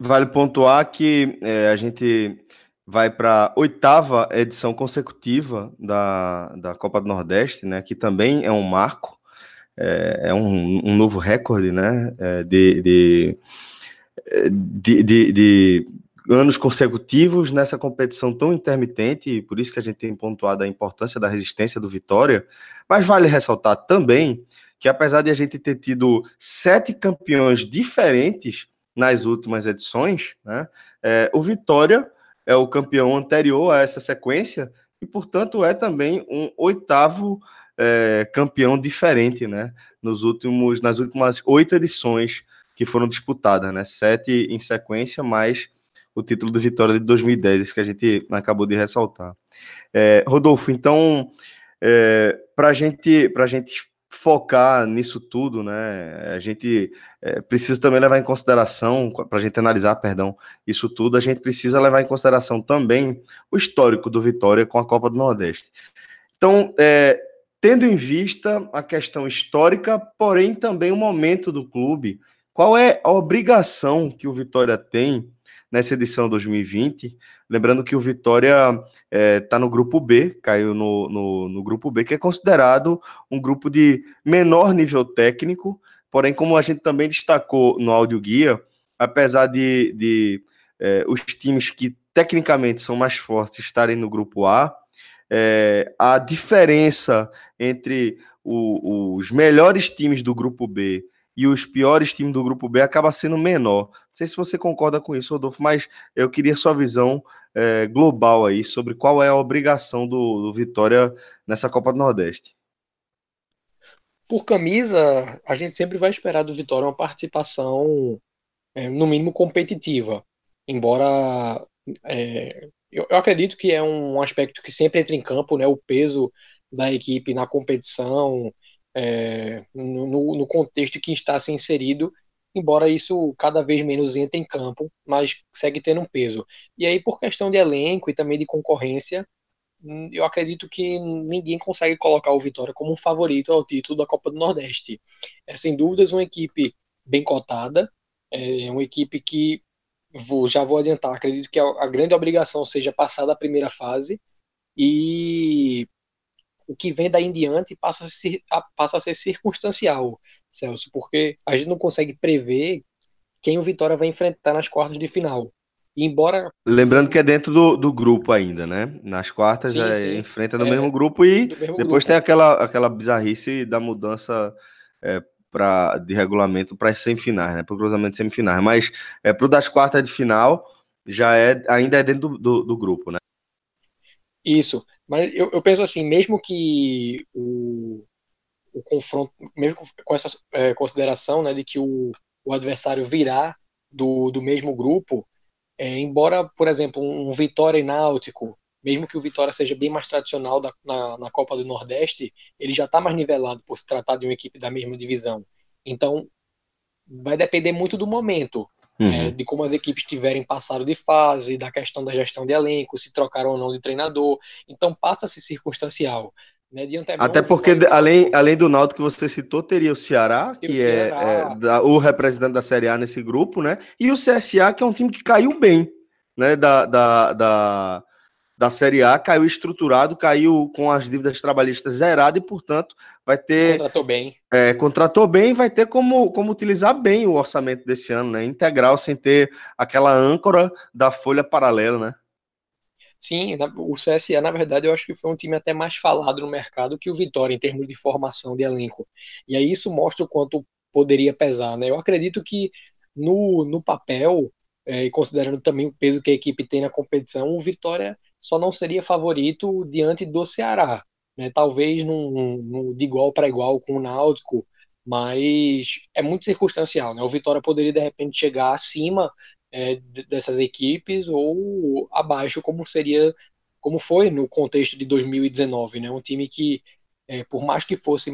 Vale pontuar que é, a gente vai para a oitava edição consecutiva da, da Copa do Nordeste, né, que também é um marco, é, é um, um, novo recorde né, é, de, de, de, de, de anos consecutivos nessa competição tão intermitente, e por isso que a gente tem pontuado a importância da resistência do Vitória, mas vale ressaltar também que apesar de a gente ter tido sete campeões diferentes nas últimas edições, né, é, o Vitória é o campeão anterior a essa sequência e, portanto, é também um oitavo é, campeão diferente, né, nos últimos, nas últimas oito edições que foram disputadas, né, sete em sequência, mais o título do Vitória de 2010, que a gente acabou de ressaltar. É, Rodolfo, então, é, para gente, a gente focar nisso tudo, né, a gente é, precisa também levar em consideração, para a gente analisar, perdão, isso tudo, a gente precisa levar em consideração também o histórico do Vitória com a Copa do Nordeste. Então, é, tendo em vista a questão histórica, porém também o momento do clube, qual é a obrigação que o Vitória tem nessa edição 2020. Lembrando que o Vitória está é, tá no grupo B, caiu no, no, no, grupo B, que é considerado um grupo de menor nível técnico, porém, como a gente também destacou no áudio guia, apesar de, de é, os times que tecnicamente são mais fortes estarem no grupo A, é, a diferença entre o, os melhores times do grupo B e os piores times do grupo B acaba sendo menor. Sei se você concorda com isso, Rodolfo, mas eu queria sua visão é, global aí sobre qual é a obrigação do, do Vitória nessa Copa do Nordeste. Por camisa, a gente sempre vai esperar do Vitória uma participação, é, no mínimo, competitiva. Embora é, eu, eu, acredito que é um aspecto que sempre entra em campo, né? O peso da equipe na competição, é, no, no, contexto que está se inserido, embora isso cada vez menos entre em campo, mas segue tendo um peso. E aí, por questão de elenco e também de concorrência, hum, eu acredito que ninguém consegue colocar o Vitória como um favorito ao título da Copa do Nordeste. É sem dúvidas uma equipe bem cotada, é uma equipe que vou, já vou adiantar, acredito que a, grande obrigação seja passar da primeira fase e o que vem daí em diante passa a, ser, passa a ser circunstancial, Celso, porque a gente não consegue prever quem o Vitória vai enfrentar nas quartas de final. E embora. Lembrando que é dentro do, do grupo ainda, né? Nas quartas sim, é, sim. enfrenta no é, mesmo grupo e mesmo depois grupo. tem aquela, aquela bizarrice da mudança é, pra, de regulamento para as semifinais, né? Para o cruzamento de semifinais. Mas é, para o das quartas de final já é ainda é dentro do, do, do grupo, né? Isso. Mas eu, eu penso assim, mesmo que o, o confronto, mesmo com essa é, consideração né, de que o, o adversário virar do, do mesmo grupo, é, embora, por exemplo, um Vitória e Náutico, mesmo que o Vitória seja bem mais tradicional da, na, na Copa do Nordeste, ele já está mais nivelado por se tratar de uma equipe da mesma divisão. Então, vai depender muito do momento, uhum. é, de como as equipes tiverem passado de fase, da questão da gestão de elenco, se trocaram ou não de treinador. Então, passa-se circunstancial. Né, Até porque, além, além do Náutico que você citou, teria o Ceará, que o é, Ceará. é da, o representante da Série A nesse grupo, né? E o CSA, que é um time que caiu bem, né? Da, da, da, da Série A, caiu estruturado, caiu com as dívidas trabalhistas zeradas e, portanto, vai ter. Contratou bem. É, contratou bem e vai ter como, como utilizar bem o orçamento desse ano, né? Integral, sem ter aquela âncora da folha paralela, né? Sim, o CSA, na verdade, eu acho que foi um time até mais falado no mercado que o Vitória, em termos de formação de elenco. E aí isso mostra o quanto poderia pesar, né? Eu acredito que no, no papel, é, e considerando também o peso que a equipe tem na competição, o Vitória só não seria favorito diante do Ceará. Né? Talvez num, num, de igual para igual com o Náutico, mas é muito circunstancial. Né? O Vitória poderia, de repente, chegar acima é, dessas equipes ou abaixo, como seria, como foi no contexto de 2019, né? Um time que, é, por mais que fosse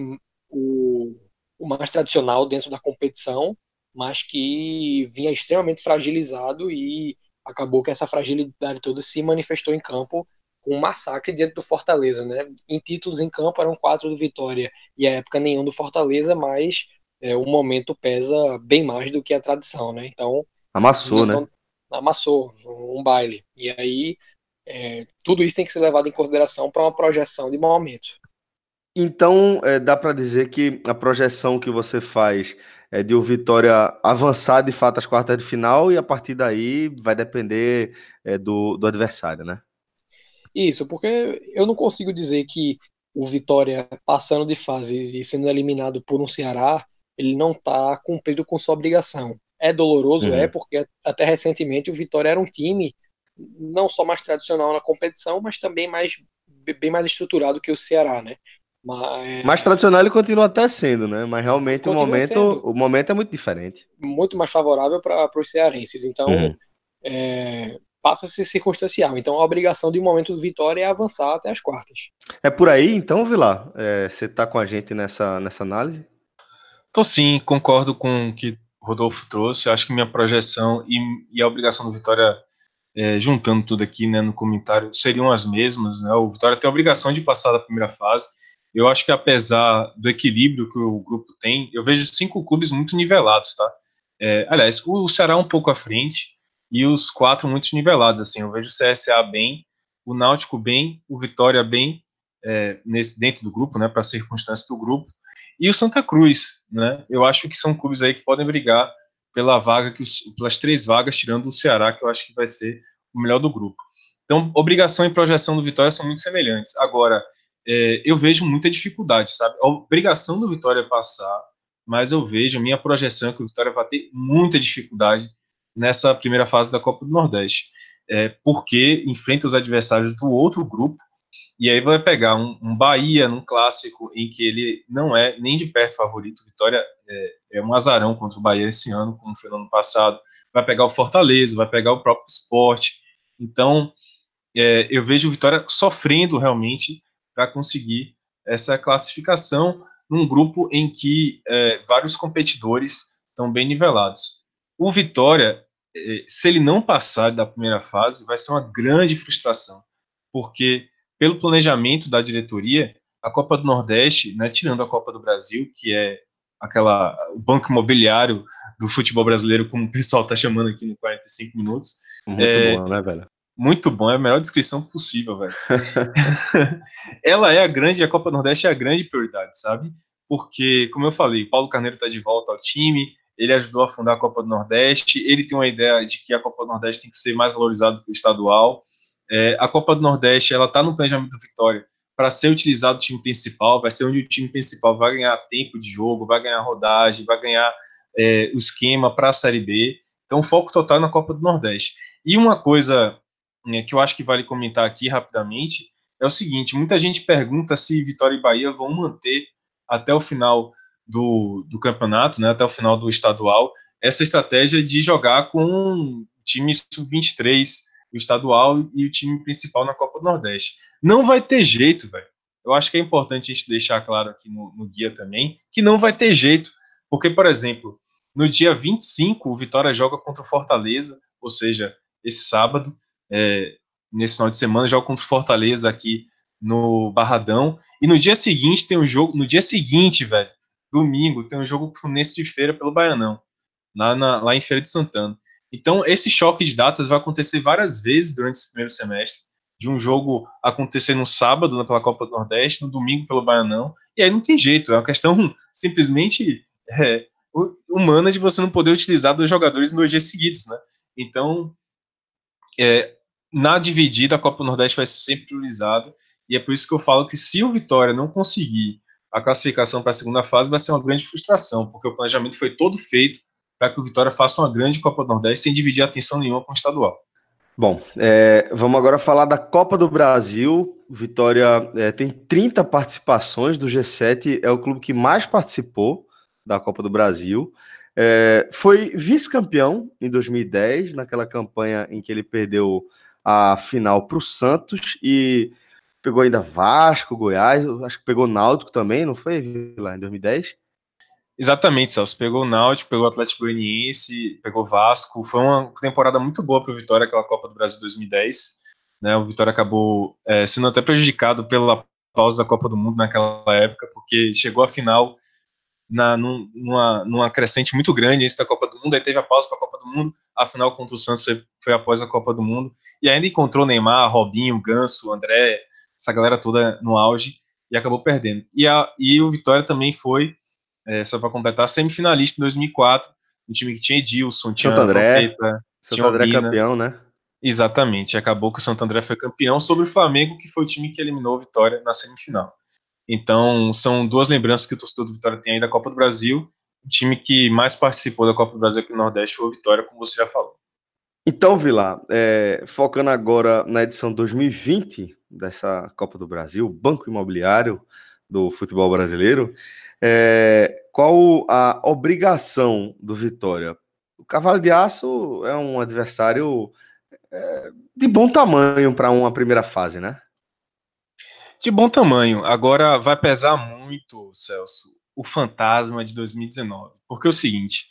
o, o mais tradicional dentro da competição, mas que vinha extremamente fragilizado e acabou que essa fragilidade toda se manifestou em campo com um massacre diante do Fortaleza, né? Em títulos em campo eram quatro do Vitória e a época nenhum do Fortaleza, mas é, o momento pesa bem mais do que a tradição, né? Então Amassou, né? Amassou, um baile. E aí, é, tudo isso tem que ser levado em consideração para uma projeção de momento. Então, é, dá para dizer que a projeção que você faz é de o Vitória avançar de fato às quartas de final e a partir daí vai depender é, do, do adversário, né? Isso, porque eu não consigo dizer que o Vitória passando de fase e sendo eliminado por um Ceará, ele não está cumprido com sua obrigação. É doloroso, uhum. é, porque até recentemente o Vitória era um time não só mais tradicional na competição, mas também mais bem mais estruturado que o Ceará, né? Mas, mais tradicional ele continua até sendo, né? Mas realmente o momento, o momento é muito diferente. Muito mais favorável para os cearenses. Então, uhum. é, passa a ser circunstancial. Então, a obrigação de um momento do Vitória é avançar até as quartas. É por aí, então, Vilar? É, você está com a gente nessa, nessa análise? Tô sim, concordo com o que Rodolfo trouxe. Acho que minha projeção e, e a obrigação do Vitória, é, juntando tudo aqui né, no comentário, seriam as mesmas. Né? O Vitória tem a obrigação de passar da primeira fase. Eu acho que apesar do equilíbrio que o grupo tem, eu vejo cinco clubes muito nivelados, tá? É, aliás, o Ceará um pouco à frente e os quatro muito nivelados, assim. Eu vejo o CSA bem, o Náutico bem, o Vitória bem é, nesse dentro do grupo, né, para circunstância do grupo e o Santa Cruz, né? Eu acho que são clubes aí que podem brigar pela vaga, que os, pelas três vagas, tirando o Ceará, que eu acho que vai ser o melhor do grupo. Então, obrigação e projeção do Vitória são muito semelhantes. Agora, é, eu vejo muita dificuldade, sabe? A obrigação do Vitória é passar, mas eu vejo, minha projeção é que o Vitória vai ter muita dificuldade nessa primeira fase da Copa do Nordeste, é, porque enfrenta os adversários do outro grupo, e aí vai pegar um, um, Bahia num clássico em que ele não é nem de perto favorito. Vitória é, é, um azarão contra o Bahia esse ano, como foi no ano passado. Vai pegar o Fortaleza, vai pegar o próprio esporte. Então, é, eu vejo o Vitória sofrendo realmente para conseguir essa classificação num grupo em que é, vários competidores estão bem nivelados. O Vitória, é, se ele não passar da primeira fase, vai ser uma grande frustração, porque pelo planejamento da diretoria, a Copa do Nordeste, né, tirando a Copa do Brasil, que é aquela o banco imobiliário do futebol brasileiro, como o pessoal está chamando aqui no 45 minutos. Muito é, bom, né, velho? Muito bom, é a melhor descrição possível, velho. Ela é a grande, a Copa do Nordeste é a grande prioridade, sabe? Porque, como eu falei, Paulo Carneiro está de volta ao time, ele ajudou a fundar a Copa do Nordeste, ele tem uma ideia de que a Copa do Nordeste tem que ser mais valorizada que o estadual. É, a Copa do Nordeste ela está no planejamento do Vitória para ser utilizado o time principal, vai ser onde o time principal vai ganhar tempo de jogo, vai ganhar rodagem, vai ganhar é, o esquema para a Série B. Então, foco total na Copa do Nordeste. E uma coisa né, que eu acho que vale comentar aqui rapidamente é o seguinte: muita gente pergunta se Vitória e Bahia vão manter até o final do, do campeonato, né, até o final do estadual, essa estratégia de jogar com o time sub-23, o estadual e o time principal na Copa do Nordeste. Não vai ter jeito, velho. Eu acho que é importante a gente deixar claro aqui no, no guia também que não vai ter jeito. Porque, por exemplo, no dia 25, o Vitória joga contra o Fortaleza, ou seja, esse sábado, é, nesse final de semana, joga contra o Fortaleza aqui no Barradão. E no dia seguinte tem um jogo. No dia seguinte, velho, domingo, tem um jogo Fluminense de feira pelo Baianão, lá, na, lá em Feira de Santana. Então, esse choque de datas vai acontecer várias vezes durante esse primeiro semestre. De um jogo acontecer no sábado pela Copa do Nordeste, no domingo pelo Baianão, e aí não tem jeito, é uma questão simplesmente é, humana de você não poder utilizar dois jogadores em dois dias seguidos, né? Então, é, na dividida, a Copa do Nordeste vai ser sempre priorizada, e é por isso que eu falo que se o Vitória não conseguir a classificação para a segunda fase, vai ser uma grande frustração, porque o planejamento foi todo feito para que o Vitória faça uma grande Copa do Nordeste sem dividir atenção nenhuma com o estadual. Bom, é, vamos agora falar da Copa do Brasil. Vitória é, tem 30 participações do G7, é o clube que mais participou da Copa do Brasil. É, foi vice-campeão em 2010, naquela campanha em que ele perdeu a final para o Santos e pegou ainda Vasco, Goiás, acho que pegou Náutico também, não foi lá em 2010? Exatamente, Celso. Pegou o Náutico, pegou o Atlético Goianiense, pegou o Vasco. Foi uma temporada muito boa para o Vitória, aquela Copa do Brasil 2010. Né? O Vitória acabou é, sendo até prejudicado pela pausa da Copa do Mundo naquela época, porque chegou à final na, numa, numa crescente muito grande antes da Copa do Mundo, aí teve a pausa para a Copa do Mundo, a final contra o Santos foi, foi, após a Copa do Mundo, e ainda encontrou Neymar, Robinho, Ganso, André, essa galera toda no auge, e acabou perdendo. E, a, e o Vitória também foi é, só para completar, semifinalista em 2004, um time que tinha Edilson, tinha Santo André, Trompeta, Santo André campeão, né? Exatamente, acabou que o Santo André foi campeão sobre o Flamengo, que foi o time que eliminou o Vitória na semifinal. Então, são duas lembranças que o torcedor do Vitória tem aí da Copa do Brasil. O time que mais participou da Copa do Brasil aqui no Nordeste foi o Vitória, como você já falou. Então, Vila, é, focando agora na edição 2020 dessa Copa do Brasil, Banco Imobiliário do futebol brasileiro, é, qual a obrigação do Vitória? O Cavalo de Aço é um adversário é, de bom tamanho para uma primeira fase, né? De bom tamanho. Agora vai pesar muito, Celso, o fantasma de 2019. Porque é o seguinte: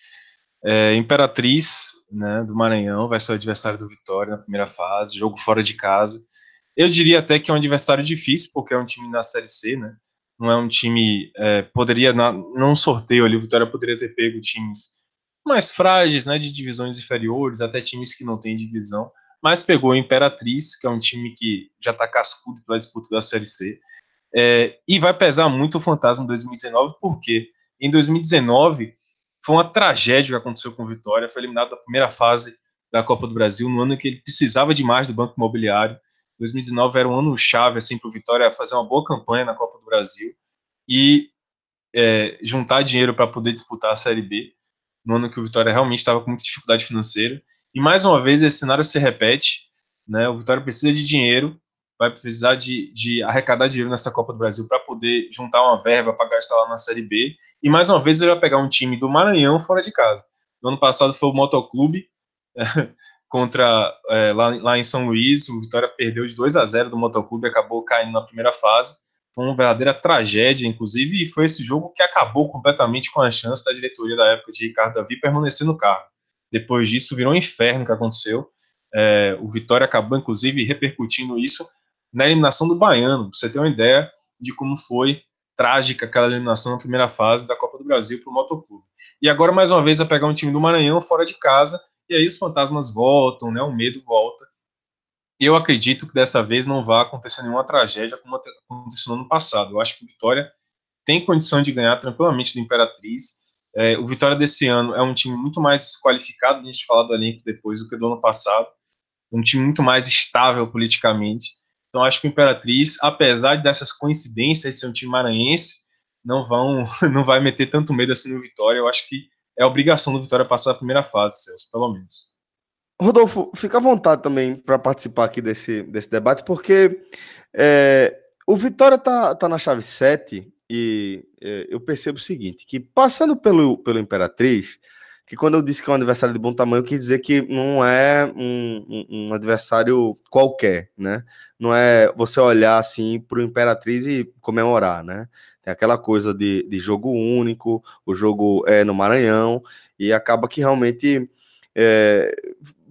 é, Imperatriz né, do Maranhão vai ser o adversário do Vitória na primeira fase, jogo fora de casa. Eu diria até que é um adversário difícil, porque é um time na Série C, né? Não é um time. É, poderia, na, não sorteio ali, o Vitória poderia ter pego times mais frágeis, né, de divisões inferiores, até times que não têm divisão, mas pegou a Imperatriz, que é um time que já está cascudo pela disputa da Série C, é, e vai pesar muito o Fantasma 2019, porque em 2019 foi uma tragédia que aconteceu com o Vitória, foi eliminado da primeira fase da Copa do Brasil, no ano em que ele precisava demais do Banco Imobiliário, 2019 era um ano chave assim, para o Vitória fazer uma boa campanha na Copa do Brasil e é, juntar dinheiro para poder disputar a Série B, no ano que o Vitória realmente estava com muita dificuldade financeira. E mais uma vez esse cenário se repete, né? O Vitória precisa de dinheiro, vai precisar de, de arrecadar dinheiro nessa Copa do Brasil para poder juntar uma verba para gastar lá na Série B. E mais uma vez ele vai pegar um time do Maranhão fora de casa. No ano passado foi o Motoclube, contra é, lá, lá, em São Luís. O Vitória perdeu de 2 a 0 do Motoclube, acabou caindo na primeira fase. Foi uma verdadeira tragédia, inclusive, e foi esse jogo que acabou completamente com a chance da diretoria da época de Ricardo Davi permanecer no cargo. Depois disso, virou um inferno que aconteceu. É, o Vitória acabou, inclusive, repercutindo isso na eliminação do Baiano. Pra você ter uma ideia de como foi trágica aquela eliminação na primeira fase da Copa do Brasil para o Motoclube. E agora, mais uma vez, a pegar um time do Maranhão fora de casa e aí os fantasmas voltam, né? O medo volta. E eu acredito que dessa vez não vai acontecer nenhuma tragédia como aconteceu no ano passado. Eu acho que o Vitória tem condição de ganhar tranquilamente do Imperatriz. É, o Vitória desse ano é um time muito mais qualificado, a gente falar do elenco depois, do que do ano passado. Um time muito mais estável politicamente. Então acho que o Imperatriz, apesar dessas coincidências de ser um time maranhense, não vão, não vai meter tanto medo assim no Vitória. Eu acho que é obrigação do Vitória passar a primeira fase, Celso, pelo menos. Rodolfo, fica à vontade também para participar aqui desse, desse debate, porque é, o Vitória tá, tá na chave 7 e é, eu percebo o seguinte, que passando pelo, pelo Imperatriz, que quando eu disse que é um adversário de bom tamanho, quis dizer que não é um, um, um adversário qualquer, né? Não é você olhar assim para o Imperatriz e comemorar, né? Tem aquela coisa de, de jogo único, o jogo é no Maranhão, e acaba que realmente é,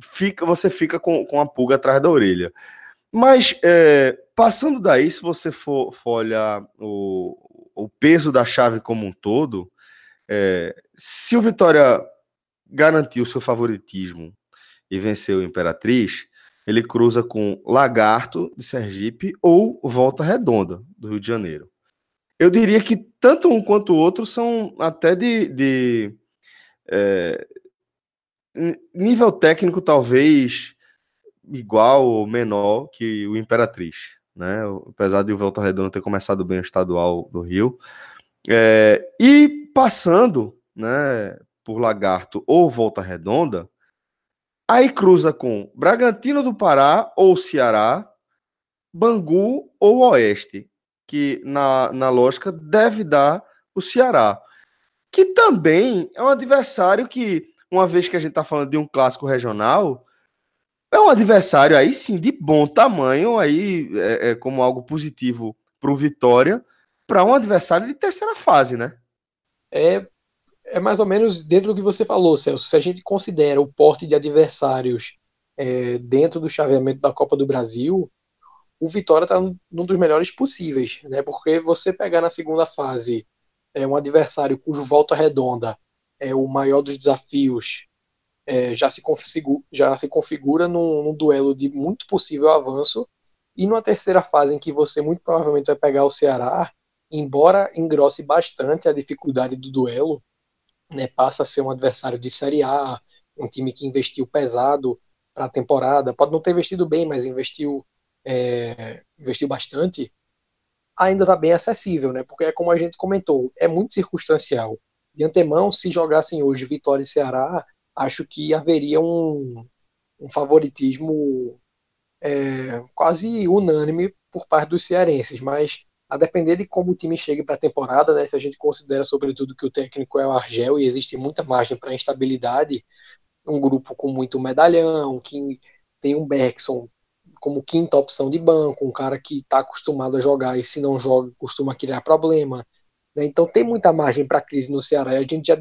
fica, você fica com, com a pulga atrás da orelha. Mas é, passando daí, se você for, for olhar o, o peso da chave como um todo, é, se o Vitória garantiu seu favoritismo e venceu o Imperatriz, ele cruza com Lagarto de Sergipe ou Volta Redonda do Rio de Janeiro. Eu diria que tanto um quanto o outro são até de, de é, nível técnico talvez igual ou menor que o Imperatriz, né? Apesar de o Volta Redonda ter começado bem o estadual do Rio. É, e passando, né, por Lagarto ou Volta Redonda, aí cruza com Bragantino do Pará ou Ceará, Bangu ou Oeste, que na, na lógica deve dar o Ceará, que também é um adversário que, uma vez que a gente está falando de um clássico regional, é um adversário aí sim de bom tamanho, aí é, é como algo positivo para o Vitória, para um adversário de terceira fase, né? É, é mais ou menos dentro do que você falou, Celso. Se a gente considera o porte de adversários é, dentro do chaveamento da Copa do Brasil, o Vitória está num dos melhores possíveis, né? Porque você pegar na segunda fase é, um adversário cujo volta redonda é o maior dos desafios é, já, se configura, já se configura num, num, duelo de muito possível avanço. E numa terceira fase, em que você muito provavelmente vai pegar o Ceará, embora engrosse bastante a dificuldade do duelo, né, passa a ser um adversário de Série A, um time que investiu pesado para a temporada, pode não ter investido bem, mas investiu, é, investiu bastante, ainda está bem acessível, né? Porque é como a gente comentou, é muito circunstancial. De antemão, se jogassem hoje Vitória e Ceará, acho que haveria um, um favoritismo é, quase unânime por parte dos cearenses, mas a depender de como o time chegue para a temporada, né, se a gente considera sobretudo que o técnico é o Argel e existe muita margem para instabilidade, um grupo com muito medalhão, que tem um Bergson como quinta opção de banco, um cara que está acostumado a jogar e se não joga costuma criar problema. Né? Então tem muita margem para crise no Ceará e a gente já,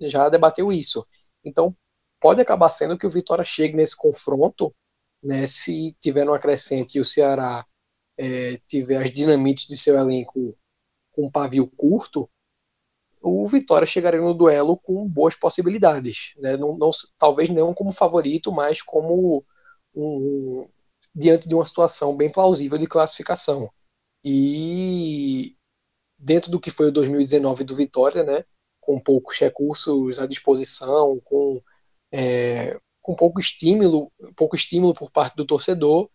já debateu isso. Então, pode acabar sendo que o Vitória chegue nesse confronto, né, se tiver no acrescente e o Ceará é, tiver as dinamites de seu elenco com um pavio curto, o Vitória chegaria no duelo com boas possibilidades. Né? Não, não, talvez não como favorito, mas como um, diante de uma situação bem plausível de classificação. E dentro do que foi o 2019 do Vitória, né, com poucos recursos à disposição, com, é, com pouco estímulo, pouco estímulo por parte do torcedor,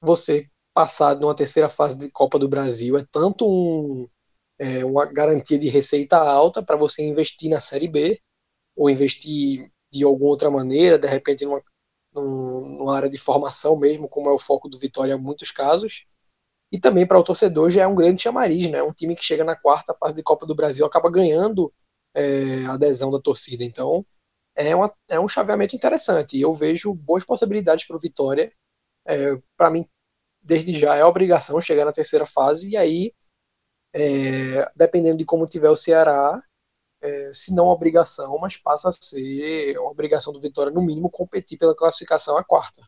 você passar numa terceira fase de Copa do Brasil é tanto um, é, uma garantia de receita alta para você investir na Série B, ou investir de alguma outra maneira, de repente numa, numa área de formação mesmo, como é o foco do Vitória em muitos casos, e também para o torcedor já é um grande chamariz, né? Um time que chega na quarta fase de Copa do Brasil acaba ganhando é, adesão da torcida. Então, é, uma, é um chaveamento interessante. Eu vejo boas possibilidades para o Vitória. É, para mim, desde já é obrigação chegar na terceira fase. E aí, é, dependendo de como tiver o Ceará, é, se não obrigação, mas passa a ser uma obrigação do Vitória, no mínimo, competir pela classificação à quarta.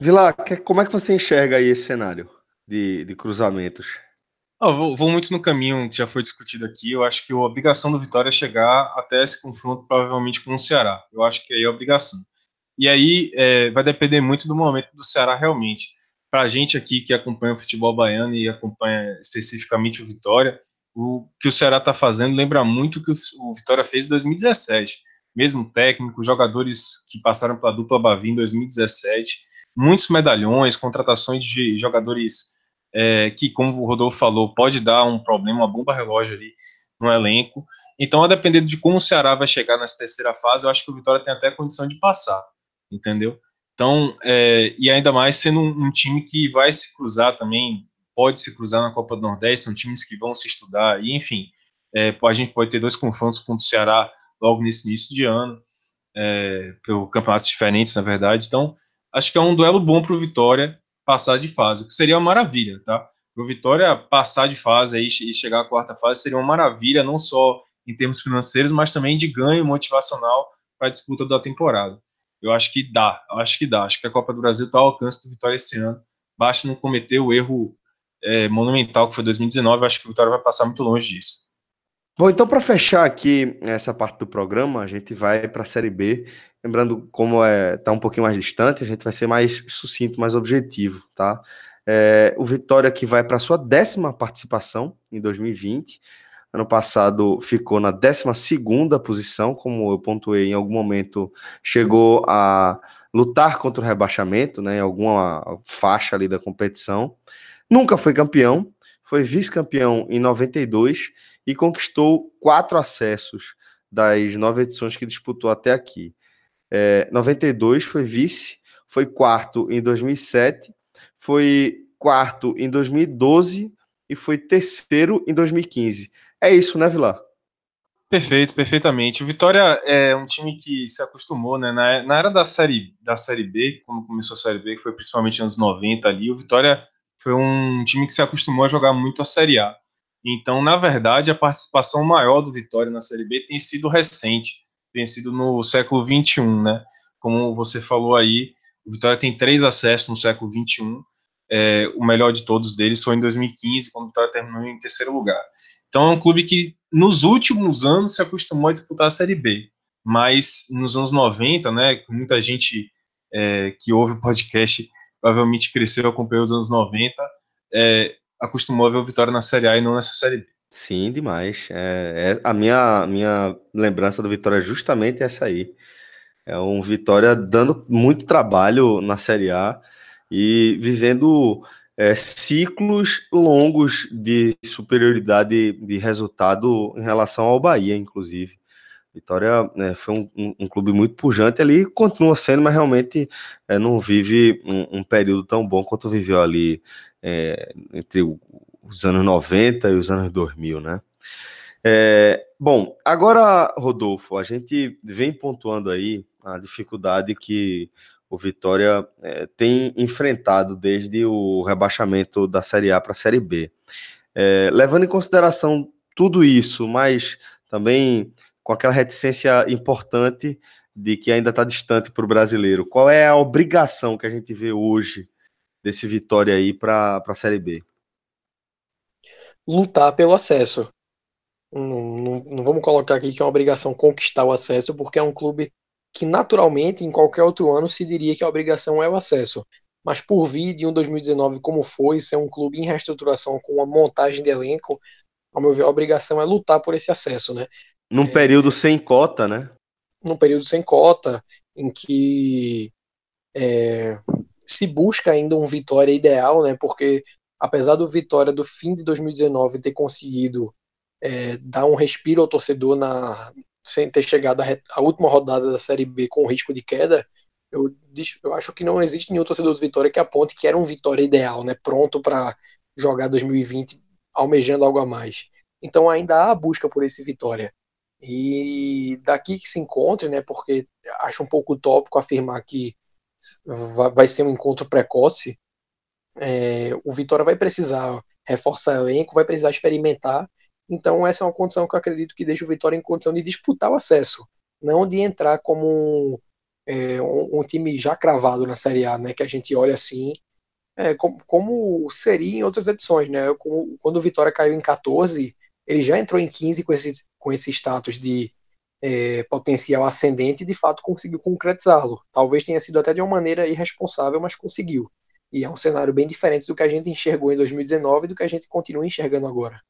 Vila, como é que você enxerga aí esse cenário de, de cruzamentos? Oh, vou, vou, muito no caminho que já foi discutido aqui. Eu acho que a obrigação do Vitória é chegar até esse confronto, provavelmente com o Ceará. Eu acho que aí é a obrigação. E aí é, vai depender muito do momento do Ceará realmente. Para a gente aqui que acompanha o futebol baiano e acompanha especificamente o Vitória, o que o Ceará está fazendo lembra muito o que o Vitória fez em 2017. Mesmo técnico, jogadores que passaram pela dupla Bavi em 2017, muitos medalhões, contratações de jogadores é, que, como o Rodolfo falou, pode dar um problema, uma bomba relógio ali no elenco. Então, a depender de como o Ceará vai chegar nessa terceira fase, eu acho que o Vitória tem até condição de passar, entendeu? Então, é, e ainda mais sendo um, um, time que vai se cruzar também, pode se cruzar na Copa do Nordeste, são times que vão se estudar, e enfim, é, a gente pode ter dois confrontos contra o Ceará logo nesse início de ano. é, por campeonatos diferentes, na verdade. Então, acho que é um duelo bom para o Vitória passar de fase, o que seria uma maravilha, tá? O Vitória passar de fase aí, e chegar à quarta fase seria uma maravilha, não só em termos financeiros, mas também de ganho motivacional para a disputa da temporada. Eu acho que dá, acho que dá. Acho que a Copa do Brasil está ao alcance do Vitória esse ano. Basta não cometer o erro é, monumental que foi 2019. Eu acho que o Vitória vai passar muito longe disso. Bom, então para fechar aqui essa parte do programa, a gente vai para a Série B. Lembrando, como é tá um pouquinho mais distante, a gente vai ser mais sucinto, mais objetivo, tá? É, o Vitória que vai para sua décima participação em 2020. Ano passado ficou na décima segunda posição, como eu pontuei em algum momento, chegou a lutar contra o rebaixamento, né, em alguma faixa ali da competição. Nunca foi campeão, foi vice-campeão em 92 e conquistou quatro acessos das nove edições que disputou até aqui. É, 92 foi vice, foi quarto em 2007 foi quarto em 2012 e foi terceiro em 2015. É isso, né, Vilar? Perfeito, perfeitamente. O Vitória é um time que se acostumou, né? Na, na era da série, da série B, quando começou a Série B, que foi principalmente nos anos 90 ali, o Vitória foi um time que se acostumou a jogar muito a Série A. Então, na verdade, a participação maior do Vitória na Série B tem sido recente, tem sido no século XXI, né? Como você falou aí, o Vitória tem três acessos no século XXI é, o melhor de todos deles foi em 2015, quando o Vitória terminou em terceiro lugar. Então é um clube que nos últimos anos se acostumou a disputar a Série B, mas nos anos 90, né, muita gente é, que ouve o podcast provavelmente cresceu, acompanhou os anos 90, é, acostumou a ver o Vitória na Série A e não nessa Série B. Sim, demais. É, é, a minha, minha lembrança do Vitória é justamente essa aí. É um Vitória dando muito trabalho na Série A e vivendo é, ciclos longos de superioridade de resultado em relação ao Bahia, inclusive. Vitória né, foi um, um, um, clube muito pujante ali, continua sendo, mas realmente é, não vive um, um, período tão bom quanto viveu ali é, entre os anos 90 e os anos 2000, né? É, bom, agora, Rodolfo, a gente vem pontuando aí a dificuldade que o Vitória é, tem enfrentado desde o rebaixamento da Série A para a Série B. É, levando em consideração tudo isso, mas também com aquela reticência importante de que ainda está distante para o brasileiro, qual é a obrigação que a gente vê hoje desse Vitória aí para a Série B? Lutar pelo acesso. Não, não, não, vamos colocar aqui que é uma obrigação conquistar o acesso, porque é um clube que naturalmente em qualquer outro ano se diria que a obrigação é o acesso. Mas por vir de um 2019 como foi, ser um clube em reestruturação com uma montagem de elenco, ao meu ver, a obrigação é lutar por esse acesso, né? Num é, período sem cota, né? Num período sem cota, em que é, se busca ainda um Vitória ideal, né? Porque apesar do Vitória do fim de 2019 ter conseguido é, dar um respiro ao torcedor na, sem ter chegado à, última rodada da Série B com risco de queda, eu, eu acho que não existe nenhum torcedor do Vitória que aponte que era um Vitória ideal, né, pronto para jogar 2020 almejando algo a mais. Então ainda há a busca por esse Vitória. E daqui que se encontre, né, porque acho um pouco utópico afirmar que vai ser um encontro precoce, é, o Vitória vai precisar reforçar elenco, vai precisar experimentar então, essa é uma condição que eu acredito que deixa o Vitória em condição de disputar o acesso, não de entrar como é, um, um, time já cravado na Série A, né? Que a gente olha assim, é, como, como, seria em outras edições, né? Como, quando o Vitória caiu em 14, ele já entrou em 15 com esse, com esse status de é, potencial ascendente e de fato conseguiu concretizá-lo. Talvez tenha sido até de uma maneira irresponsável, mas conseguiu. E é um cenário bem diferente do que a gente enxergou em 2019 e do que a gente continua enxergando agora.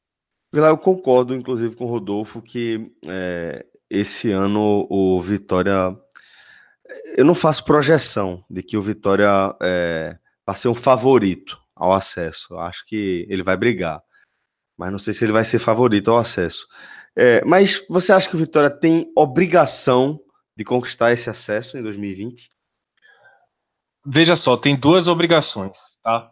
Eu concordo, inclusive, com o Rodolfo, que é, esse ano o Vitória. Eu não faço projeção de que o Vitória é, vai ser um favorito ao acesso. Acho que ele vai brigar. Mas não sei se ele vai ser favorito ao acesso. É, mas você acha que o Vitória tem obrigação de conquistar esse acesso em 2020? Veja só, tem duas obrigações, tá?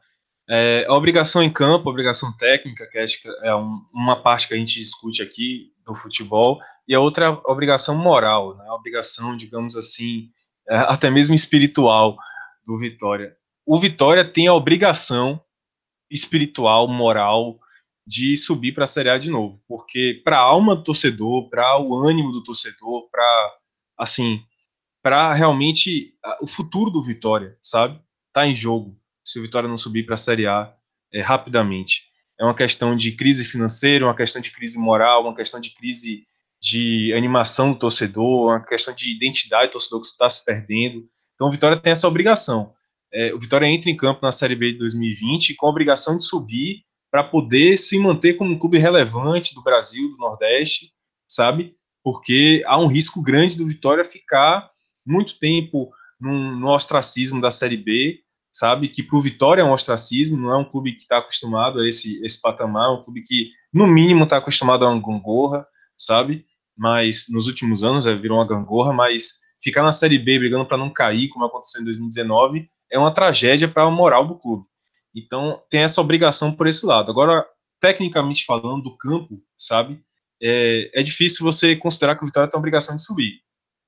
É, a obrigação em campo, a obrigação técnica, que acho que é um, uma parte que a gente discute aqui do futebol, e a outra é a obrigação moral, né? a obrigação, digamos assim, é, até mesmo espiritual do Vitória. O Vitória tem a obrigação espiritual, moral, de subir para a Série A de novo, porque para a alma do torcedor, para o ânimo do torcedor, para assim, para realmente o futuro do Vitória, sabe? Tá em jogo se o Vitória não subir para a Série A é, rapidamente. É uma questão de crise financeira, uma questão de crise moral, uma questão de crise de animação do torcedor, uma questão de identidade do torcedor que está se perdendo. Então o Vitória tem essa obrigação. É, o Vitória entra em campo na Série B de 2020 com a obrigação de subir para poder se manter como um clube relevante do Brasil, do Nordeste, sabe? Porque há um risco grande do Vitória ficar muito tempo no ostracismo da Série B sabe? Que para o Vitória é um ostracismo, não é um clube que está acostumado a esse, esse patamar, é um clube que, no mínimo, está acostumado a uma gangorra, sabe? Mas nos últimos anos é, virou uma gangorra, mas ficar na Série B brigando para não cair, como aconteceu em 2019, é uma tragédia para a moral do clube. Então tem essa obrigação por esse lado. Agora, tecnicamente falando, do campo, sabe? É, é difícil você considerar que o Vitória tem a obrigação de subir,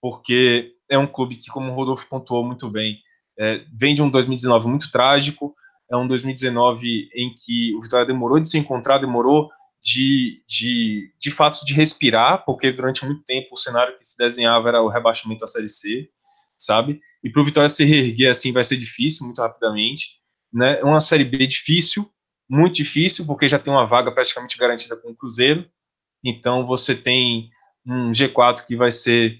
porque é um clube que, como o Rodolfo pontuou muito bem, é, vem de um 2019 muito trágico, é um 2019 em que o Vitória demorou de se encontrar, demorou de, de, de fato de respirar, porque durante muito tempo o cenário que se desenhava era o rebaixamento da Série C, sabe? E para o Vitória se reerguer assim vai ser difícil, muito rapidamente. Né? É uma Série B difícil, muito difícil, porque já tem uma vaga praticamente garantida com o Cruzeiro. Então você tem um G4 que vai ser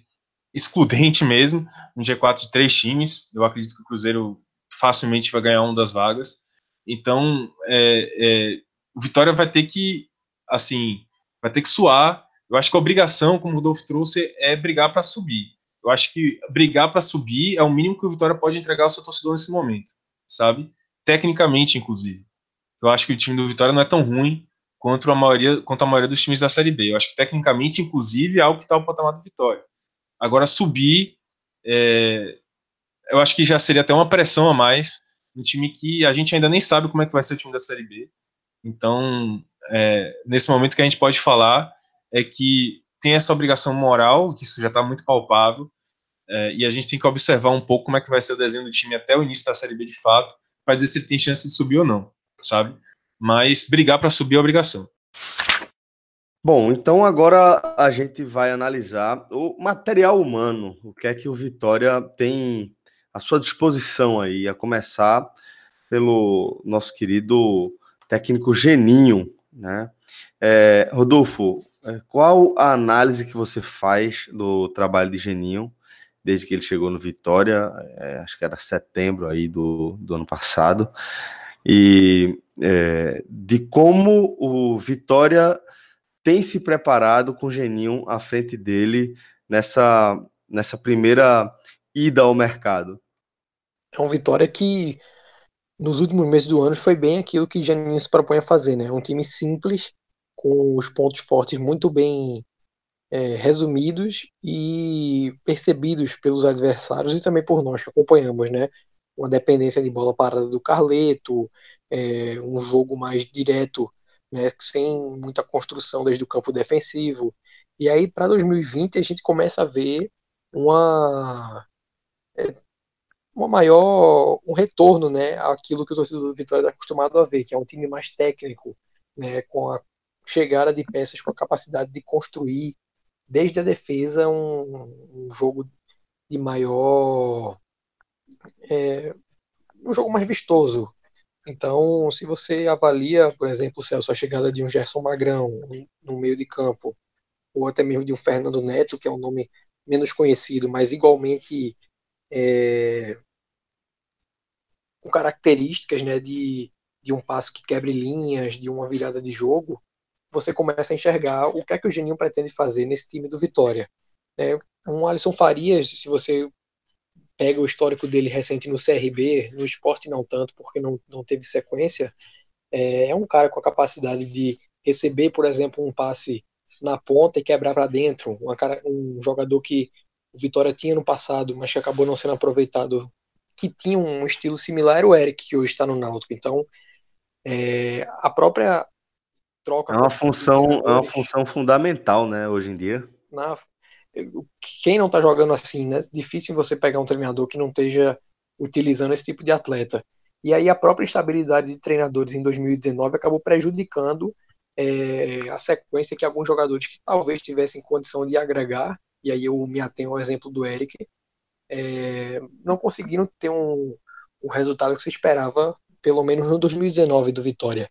excludente mesmo, um G4 de três times. Eu acredito que o Cruzeiro facilmente vai ganhar uma das vagas. Então, é, é, o Vitória vai ter que, assim, vai ter que suar. Eu acho que a obrigação, como o Rodolfo trouxe, é brigar para subir. Eu acho que brigar para subir é o mínimo que o Vitória pode entregar ao seu torcedor nesse momento, sabe? Tecnicamente, inclusive. Eu acho que o time do Vitória não é tão ruim quanto a maioria, quanto a maioria dos times da Série B. Eu acho que tecnicamente, inclusive, é algo que está o patamar do Vitória. Agora, subir, é, eu acho que já seria até uma pressão a mais no time que a gente ainda nem sabe como é que vai ser o time da Série B. Então, é, nesse momento que a gente pode falar é que tem essa obrigação moral, que isso já está muito palpável, é, e a gente tem que observar um pouco como é que vai ser o desenho do time até o início da Série B de fato, para dizer se ele tem chance de subir ou não, sabe? Mas brigar para subir é obrigação. Bom, então agora a gente vai analisar o material humano, o que é que o Vitória tem à sua disposição aí, a começar pelo nosso querido técnico Geninho, né? É, Rodolfo, é, qual a análise que você faz do trabalho de Geninho desde que ele chegou no Vitória, é, acho que era setembro aí do, do ano passado, e é, de como o Vitória tem se preparado com o Geninho à frente dele nessa, nessa primeira ida ao mercado? É uma vitória que nos últimos meses do ano foi bem aquilo que o Geninho se propõe a fazer, né? Um time simples, com os pontos fortes muito bem é, resumidos e percebidos pelos adversários e também por nós que acompanhamos, né? Uma dependência de bola parada do Carleto, é, um jogo mais direto né, sem muita construção desde o campo defensivo. E aí, para 2020, a gente começa a ver uma, é, uma maior, um retorno né, àquilo que o torcedor do Vitória está acostumado a ver, que é um time mais técnico, né, com a chegada de peças com a capacidade de construir, desde a defesa, um, um jogo de maior. É, um jogo mais vistoso, então, se você avalia, por exemplo, Celso, a chegada de um Gerson Magrão no meio de campo, ou até mesmo de um Fernando Neto, que é um nome menos conhecido, mas igualmente é, com características né, de, de um passe que quebre linhas, de uma virada de jogo, você começa a enxergar o que é que o Geninho pretende fazer nesse time do Vitória. É, um Alisson Farias, se você pega o histórico dele recente no CRB, no esporte não tanto, porque não, não teve sequência, é, é um cara com a capacidade de receber, por exemplo, um passe na ponta e quebrar para dentro, uma cara, um jogador que o Vitória tinha no passado, mas que acabou não sendo aproveitado, que tinha um estilo similar, era o Eric, que hoje está no Náutico. Então, É, a própria troca. É uma função, é uma função fundamental, né, hoje em dia. Na, quem não está jogando assim, né? Difícil você pegar um treinador que não esteja utilizando esse tipo de atleta. E aí a própria estabilidade de treinadores em 2019 acabou prejudicando é, a sequência que alguns jogadores que talvez tivessem condição de agregar, e aí eu me atenho ao exemplo do Eric, é, não conseguiram ter um, um resultado que se esperava, pelo menos no 2019 do Vitória.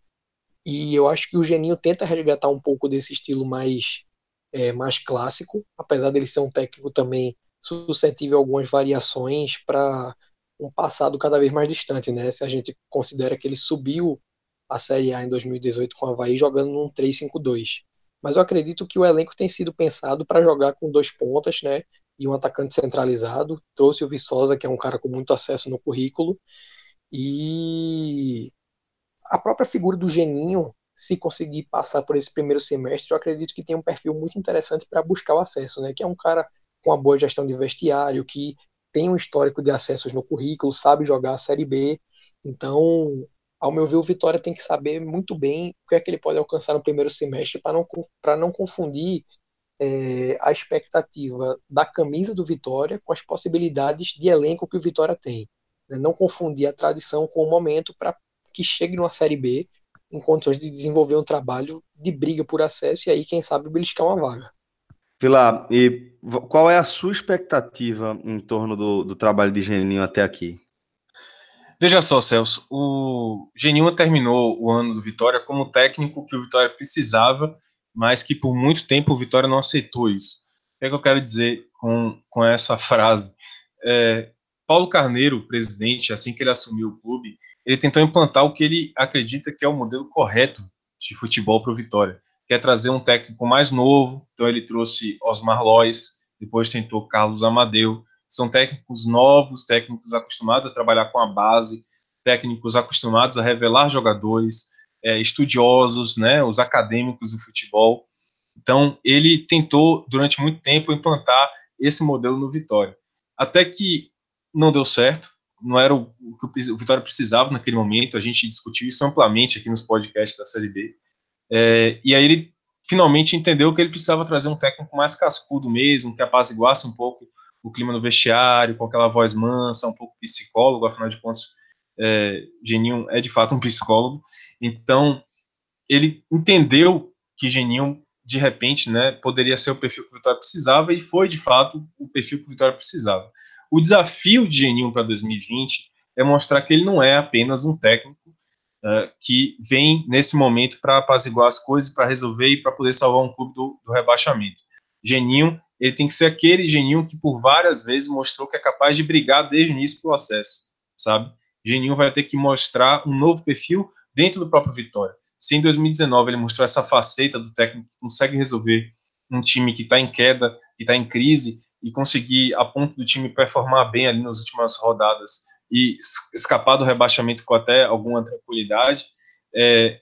E eu acho que o Geninho tenta resgatar um pouco desse estilo mais, é, mais clássico, apesar dele ser um técnico também suscetível a algumas variações para um passado cada vez mais distante, né? Se a gente considera que ele subiu a Série A em 2018 com o Havaí jogando num 3-5-2. Mas eu acredito que o elenco tem sido pensado para jogar com dois pontas, né? E um atacante centralizado. Trouxe o Viçosa, que é um cara com muito acesso no currículo. E a própria figura do Geninho, se conseguir passar por esse primeiro semestre, eu acredito que tem um perfil muito interessante para buscar o acesso, né? Que é um cara com uma boa gestão de vestiário, que tem um histórico de acessos no currículo, sabe jogar a Série B. Então, ao meu ver, o Vitória tem que saber muito bem o que é que ele pode alcançar no primeiro semestre para não, não confundir é, a expectativa da camisa do Vitória com as possibilidades de elenco que o Vitória tem. Né? Não confundir a tradição com o momento para que chegue numa Série B em condições de desenvolver um trabalho de briga por acesso e aí, quem sabe, beliscar uma vaga. Pilar, e qual é a sua expectativa em torno do, do trabalho de Geninho até aqui? Veja só, Celso, o Geninho terminou o ano do Vitória como técnico que o Vitória precisava, mas que por muito tempo o Vitória não aceitou isso. O que, é que eu quero dizer com, com essa frase? É, Paulo Carneiro, presidente, assim que ele assumiu o clube, ele tentou implantar o que ele acredita que é o modelo correto de futebol para o Vitória, que é trazer um técnico mais novo. Então ele trouxe Osmar Lois, depois tentou Carlos Amadeu. São técnicos novos, técnicos acostumados a trabalhar com a base, técnicos acostumados a revelar jogadores, é, estudiosos, né, os acadêmicos do futebol. Então ele tentou durante muito tempo implantar esse modelo no Vitória, até que não deu certo não era o, que o Vitória precisava naquele momento, a gente discutiu isso amplamente aqui nos podcasts da Série B. É, e aí ele finalmente entendeu que ele precisava trazer um técnico mais cascudo mesmo, que apaziguasse um pouco o clima no vestiário, com aquela voz mansa, um pouco psicólogo, afinal de contas, é, Geninho é de fato um psicólogo. Então, ele entendeu que Geninho, de repente, né, poderia ser o perfil que o Vitória precisava, e foi de fato o perfil que o Vitória precisava. O desafio de Geninho para 2020 é mostrar que ele não é apenas um técnico uh, que vem nesse momento para apaziguar as coisas, para resolver e para poder salvar um clube do, do rebaixamento. Geninho, ele tem que ser aquele Geninho que por várias vezes mostrou que é capaz de brigar desde o início do acesso, sabe? Geninho vai ter que mostrar um novo perfil dentro do próprio Vitória. Se em 2019 ele mostrou essa faceta do técnico que consegue resolver um time que está em queda, que está em crise, e conseguir, a ponto do time performar bem ali nas últimas rodadas e escapar do rebaixamento com até alguma tranquilidade. É,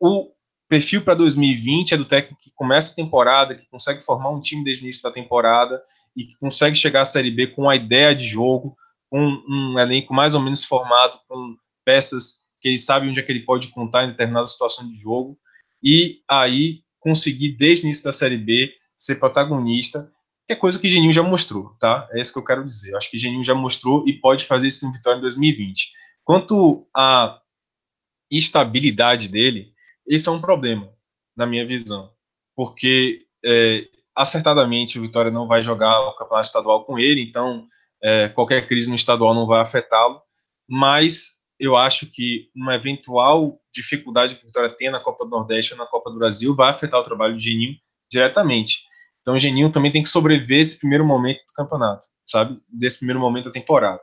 o perfil para 2020 é do técnico que começa a temporada, que consegue formar um time desde o início da temporada e que consegue chegar à Série B com uma ideia de jogo, com um elenco mais ou menos formado, com peças que ele sabe onde é que ele pode contar em determinada situação de jogo, e aí conseguir, desde o início da Série B, ser protagonista que é coisa que Geninho já mostrou, tá? É isso que eu quero dizer. Eu acho que Geninho já mostrou e pode fazer isso no Vitória em 2020. Quanto à estabilidade dele, isso é um problema, na minha visão. Porque, é, acertadamente, o Vitória não vai jogar o campeonato estadual com ele, então é, qualquer crise no estadual não vai afetá-lo. Mas eu acho que uma eventual dificuldade que o Vitória tenha na Copa do Nordeste ou na Copa do Brasil vai afetar o trabalho de Geninho diretamente. Então o Geninho também tem que sobreviver esse primeiro momento do campeonato, sabe? Desse primeiro momento da temporada.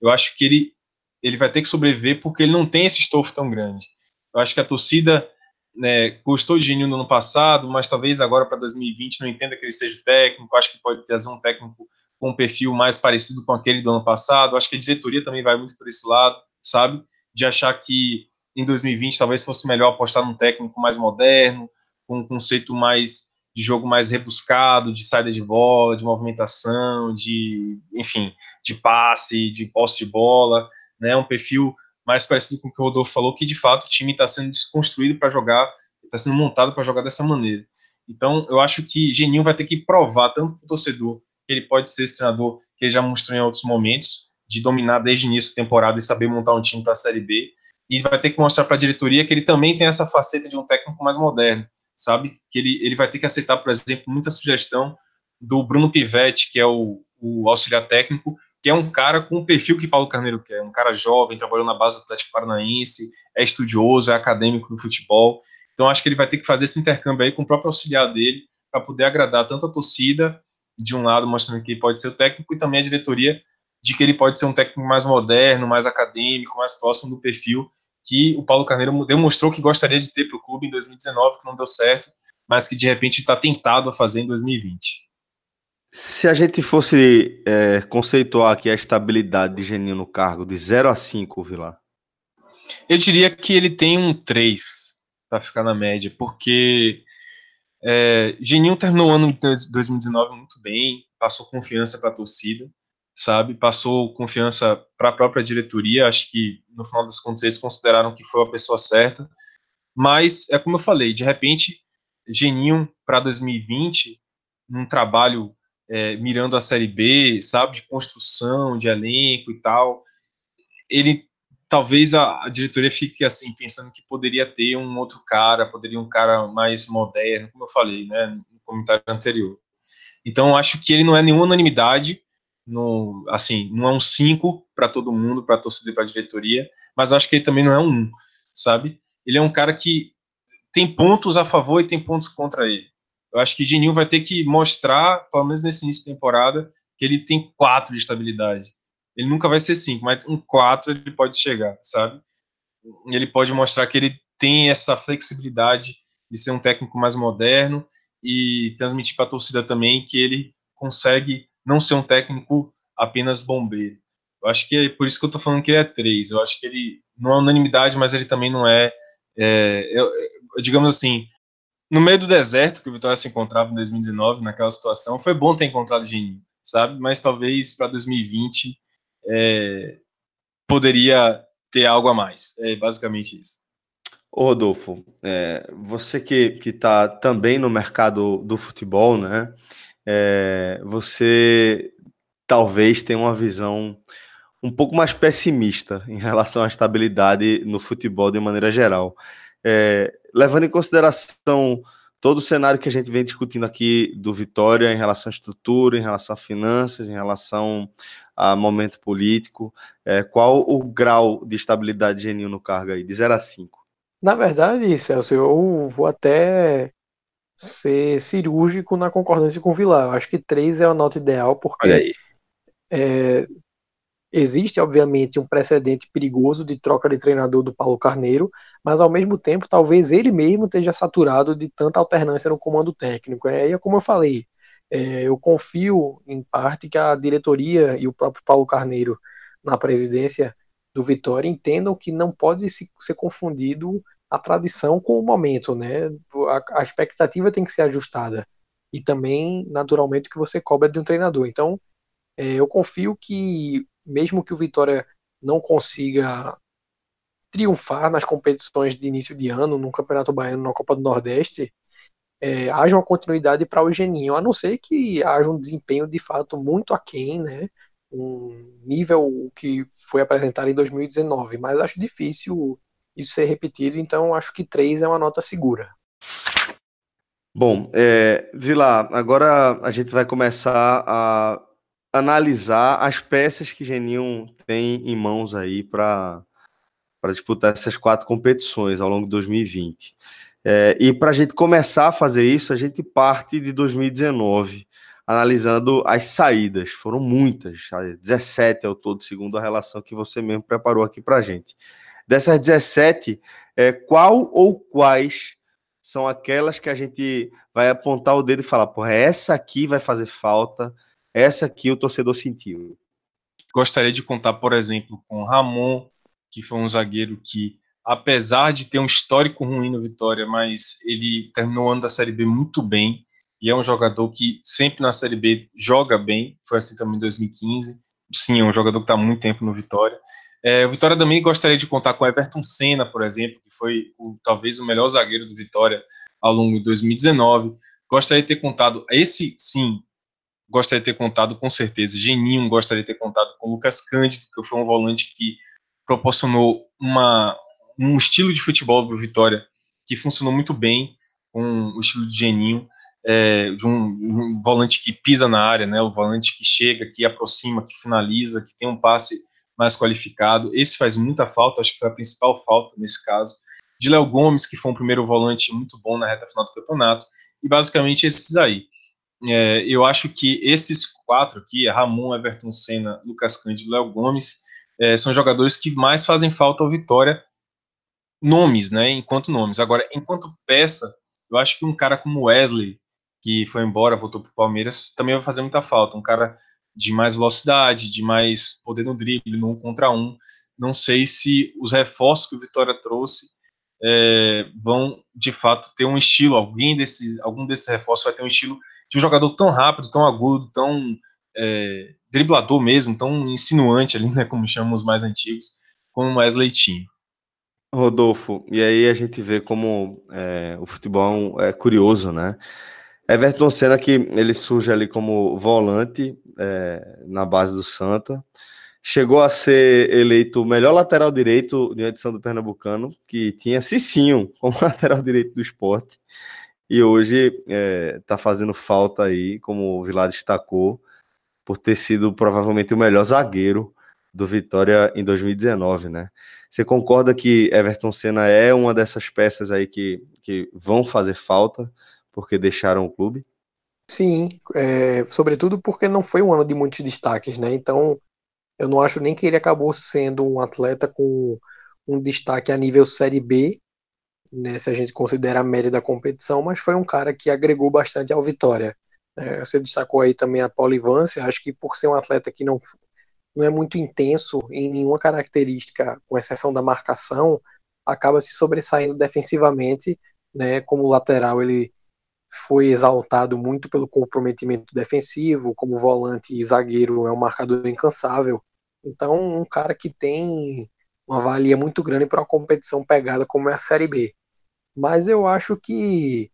Eu acho que ele, ele vai ter que sobreviver porque ele não tem esse estofo tão grande. Eu acho que a torcida né, gostou de Geninho no ano passado, mas talvez agora para 2020 não entenda que ele seja técnico. Acho que pode trazer um técnico com um perfil mais parecido com aquele do ano passado. Acho que a diretoria também vai muito por esse lado, sabe? De achar que em 2020 talvez fosse melhor apostar num técnico mais moderno, com um conceito mais de jogo mais rebuscado, de saída de bola, de movimentação, de, enfim, de passe, de posse de bola, né, um perfil mais parecido com o que o Rodolfo falou, que de fato o time está sendo desconstruído para jogar, está sendo montado para jogar dessa maneira. Então, eu acho que Geninho vai ter que provar tanto para o torcedor que ele pode ser esse treinador que ele já mostrou em outros momentos, de dominar desde o início da temporada e saber montar um time para a Série B, e vai ter que mostrar para a diretoria que ele também tem essa faceta de um técnico mais moderno, sabe? Que ele, ele vai ter que aceitar, por exemplo, muita sugestão do Bruno Pivetti, que é o, o auxiliar técnico, que é um cara com o perfil que Paulo Carneiro quer, um cara jovem, trabalhou na base do Atlético Paranaense, é estudioso, é acadêmico do futebol. Então acho que ele vai ter que fazer esse intercâmbio aí com o próprio auxiliar dele para poder agradar tanto a torcida, de um lado mostrando que ele pode ser o técnico, e também a diretoria de que ele pode ser um técnico mais moderno, mais acadêmico, mais próximo do perfil que o Paulo Carneiro demonstrou que gostaria de ter para o clube em 2019, que não deu certo, mas que de repente está tentado a fazer em 2020. Se a gente fosse é, conceituar aqui a estabilidade de Geninho no cargo de 0 a 5, Vilar? Eu diria que ele tem um 3 para ficar na média, porque é, Geninho terminou o ano de 2019 muito bem, passou confiança para a torcida, sabe? Passou confiança para a própria diretoria. Acho que no final das contas eles consideraram que foi a pessoa certa. Mas é como eu falei, de repente, Geninho para 2020, num trabalho é, mirando a Série B, sabe, de construção, de elenco e tal, ele talvez a, a, diretoria fique assim pensando que poderia ter um outro cara, poderia um cara mais moderno, como eu falei, né, no comentário anterior. Então acho que ele não é nenhuma unanimidade, no, assim, não é um 5 para todo mundo, para torcida e para diretoria, mas acho que ele também não é um 1, sabe? Ele é um cara que tem pontos a favor e tem pontos contra ele. Eu acho que Geninho vai ter que mostrar, pelo menos nesse início de temporada, que ele tem 4 de estabilidade. Ele nunca vai ser 5, mas um 4 ele pode chegar, sabe? Ele pode mostrar que ele tem essa flexibilidade de ser um técnico mais moderno e transmitir para a torcida também que ele consegue não ser um técnico apenas bombeiro. Eu acho que é por isso que eu estou falando que ele é 3. Eu acho que ele não é unanimidade, mas ele também não é, é eu, digamos assim, no meio do deserto que o Vitória se encontrava em 2019, naquela situação, foi bom ter encontrado o Geninho, sabe? Mas talvez para 2020 é, poderia ter algo a mais. É basicamente isso. Ô Rodolfo, é, você que está também no mercado do futebol, né? É, você talvez tenha uma visão um pouco mais pessimista em relação à estabilidade no futebol de maneira geral. É, levando em consideração todo o cenário que a gente vem discutindo aqui do Vitória em relação à estrutura, em relação a finanças, em relação a momento político, é, qual o grau de estabilidade de Geninho no cargo aí, de 0 a 5? Na verdade, Celso, eu vou até ser cirúrgico na concordância com o Vilar. Eu acho que 3 é a nota ideal, porque é, Existe, obviamente, um precedente perigoso de troca de treinador do Paulo Carneiro, mas ao mesmo tempo, talvez ele mesmo esteja saturado de tanta alternância no comando técnico. Né? E é como eu falei, é, eu confio em parte que a diretoria e o próprio Paulo Carneiro na presidência do Vitória entendam que não pode se, ser confundido a tradição com o momento, né? A, a expectativa tem que ser ajustada e também, naturalmente, que você cobra de um treinador. Então, é, eu confio que mesmo que o Vitória não consiga triunfar nas competições de início de ano, no Campeonato Baiano, na Copa do Nordeste, é, haja uma continuidade para o Geninho, a não ser que haja um desempenho de fato muito aquém, né? Um nível que foi apresentado em 2019, mas acho difícil isso ser repetido, então acho que 3 é uma nota segura. Bom, é, Vila, agora a gente vai começar a analisar as peças que Geninho tem em mãos aí para disputar essas quatro competições ao longo de 2020. É, e para a gente começar a fazer isso, a gente parte de 2019, analisando as saídas. Foram muitas, 17 ao todo, segundo a relação que você mesmo preparou aqui para a gente. Dessas 17, é, qual ou quais são aquelas que a gente vai apontar o dedo e falar, porra, essa aqui vai fazer falta, essa aqui o torcedor sentiu. Gostaria de contar, por exemplo, com Ramon, que foi um zagueiro que, apesar de ter um histórico ruim no Vitória, mas ele terminou o ano da Série B muito bem e é um jogador que sempre na Série B joga bem. Foi assim também em 2015. Sim, é um jogador que está muito tempo no Vitória. É, o Vitória também gostaria de contar com Everton Senna, por exemplo, que foi o, talvez o melhor zagueiro do Vitória ao longo de 2019. Gostaria de ter contado, esse sim, gostaria de ter contado com certeza. Geninho gostaria de ter contado com Lucas Cândido, que foi um volante que proporcionou uma, um estilo de futebol do Vitória que funcionou muito bem com o estilo de Geninho, é, de um, um, volante que pisa na área, né, o volante que chega, que aproxima, que finaliza, que tem um passe mais qualificado. Esse faz muita falta, acho que foi a principal falta nesse caso. De Léo Gomes, que foi um primeiro volante muito bom na reta final do campeonato, e basicamente esses aí. É, eu acho que esses quatro aqui, Ramon, Everton Senna, Lucas Cândido, Léo Gomes, é, são jogadores que mais fazem falta ao Vitória, nomes, né, enquanto nomes. Agora, enquanto peça, eu acho que um cara como Wesley, que foi embora, voltou para o Palmeiras, também vai fazer muita falta. Um cara de mais velocidade, de mais poder no drible, no um contra um. Não sei se os reforços que o Vitória trouxe é, vão, de fato, ter um estilo. Alguém desses, algum desses reforços vai ter um estilo de um jogador tão rápido, tão agudo, tão é, driblador mesmo, tão insinuante ali, né, como chamam os mais antigos, como o Wesley tinha. Rodolfo, e aí a gente vê como é, o futebol é curioso, né? Everton Senna que ele surge ali como volante é, na base do Santa, chegou a ser eleito o melhor lateral direito de edição do Pernambucano, que tinha Cicinho como lateral direito do esporte, e hoje está é, fazendo falta aí, como o Vilar destacou, por ter sido provavelmente o melhor zagueiro do Vitória em 2019, né? Você concorda que Everton Senna é uma dessas peças aí que, que vão fazer falta porque deixaram o clube? Sim, é, sobretudo porque não foi um ano de muitos destaques, né? Então, eu não acho nem que ele acabou sendo um atleta com um destaque a nível Série B, né, se a gente considera a média da competição, mas foi um cara que agregou bastante ao Vitória. É, você destacou aí também a polivância, acho que por ser um atleta que não não é muito intenso em nenhuma característica, com exceção da marcação, acaba se sobressaindo defensivamente, né? Como lateral ele foi exaltado muito pelo comprometimento defensivo, como volante e zagueiro é um marcador incansável. Então, um cara que tem uma valia muito grande para uma competição pegada como é a Série B. Mas eu acho que,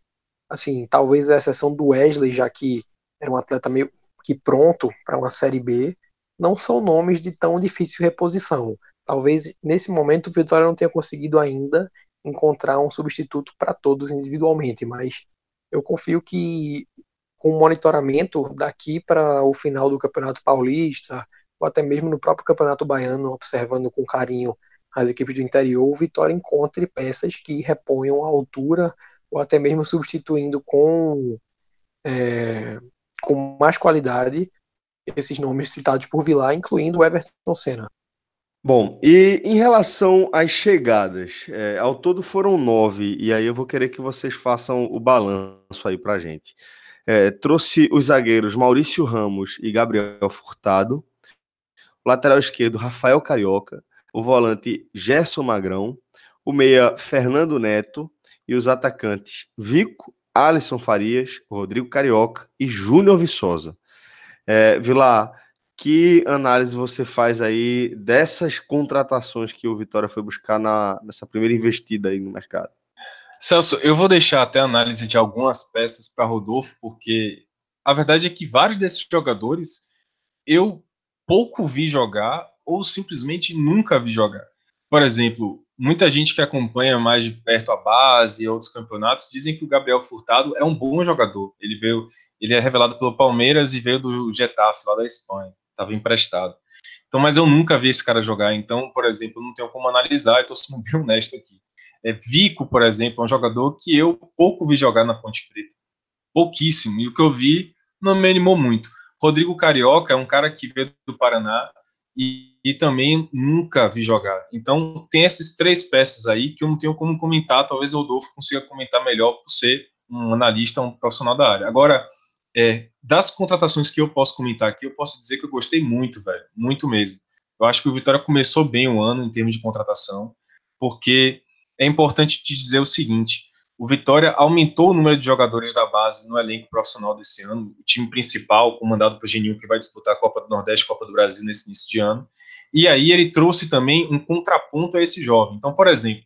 assim, talvez a exceção do Wesley, já que era um atleta meio que pronto para uma Série B, não são nomes de tão difícil reposição. Talvez nesse momento o Vitória não tenha conseguido ainda encontrar um substituto para todos individualmente, mas eu confio que com o monitoramento daqui para o final do Campeonato Paulista, ou até mesmo no próprio Campeonato Baiano, observando com carinho as equipes do interior, o Vitória encontre peças que reponham a altura, ou até mesmo substituindo com, é, com mais qualidade esses nomes citados por Vilar, incluindo o Everton Senna. Bom, e em relação às chegadas, é, ao todo foram nove, e aí eu vou querer que vocês façam o balanço aí pra gente. É, trouxe os zagueiros Maurício Ramos e Gabriel Furtado, o lateral esquerdo Rafael Carioca, o volante Gerson Magrão, o meia Fernando Neto e os atacantes Vico, Alisson Farias, Rodrigo Carioca e Júnior Viçosa. É, Vilar, que análise você faz aí dessas contratações que o Vitória foi buscar na, nessa primeira investida aí no mercado? Celso, eu vou deixar até a análise de algumas peças para Rodolfo, porque a verdade é que vários desses jogadores eu pouco vi jogar ou simplesmente nunca vi jogar. Por exemplo, muita gente que acompanha mais de perto a base e outros campeonatos dizem que o Gabriel Furtado é um bom jogador. Ele veio, ele é revelado pelo Palmeiras e veio do Getafe lá da Espanha, estava emprestado. Então, mas eu nunca vi esse cara jogar. Então, por exemplo, não tenho como analisar. Estou sendo bem honesto aqui. É, Vico, por exemplo, é um jogador que eu pouco vi jogar na Ponte Preta, pouquíssimo. E o que eu vi não me animou muito. Rodrigo Carioca é um cara que veio do Paraná e, e, também nunca vi jogar. Então, tem essas três peças aí que eu não tenho como comentar. Talvez o Rodolfo consiga comentar melhor por ser um analista, um profissional da área. Agora, é, das contratações que eu posso comentar aqui, eu posso dizer que eu gostei muito, velho, muito mesmo. Eu acho que o Vitória começou bem o ano em termos de contratação, porque é importante te dizer o seguinte: o Vitória aumentou o número de jogadores da base no elenco profissional desse ano. O time principal, comandado por Geninho, que vai disputar a Copa do Nordeste e Copa do Brasil nesse início de ano. E aí ele trouxe também um contraponto a esse jovem. Então, por exemplo,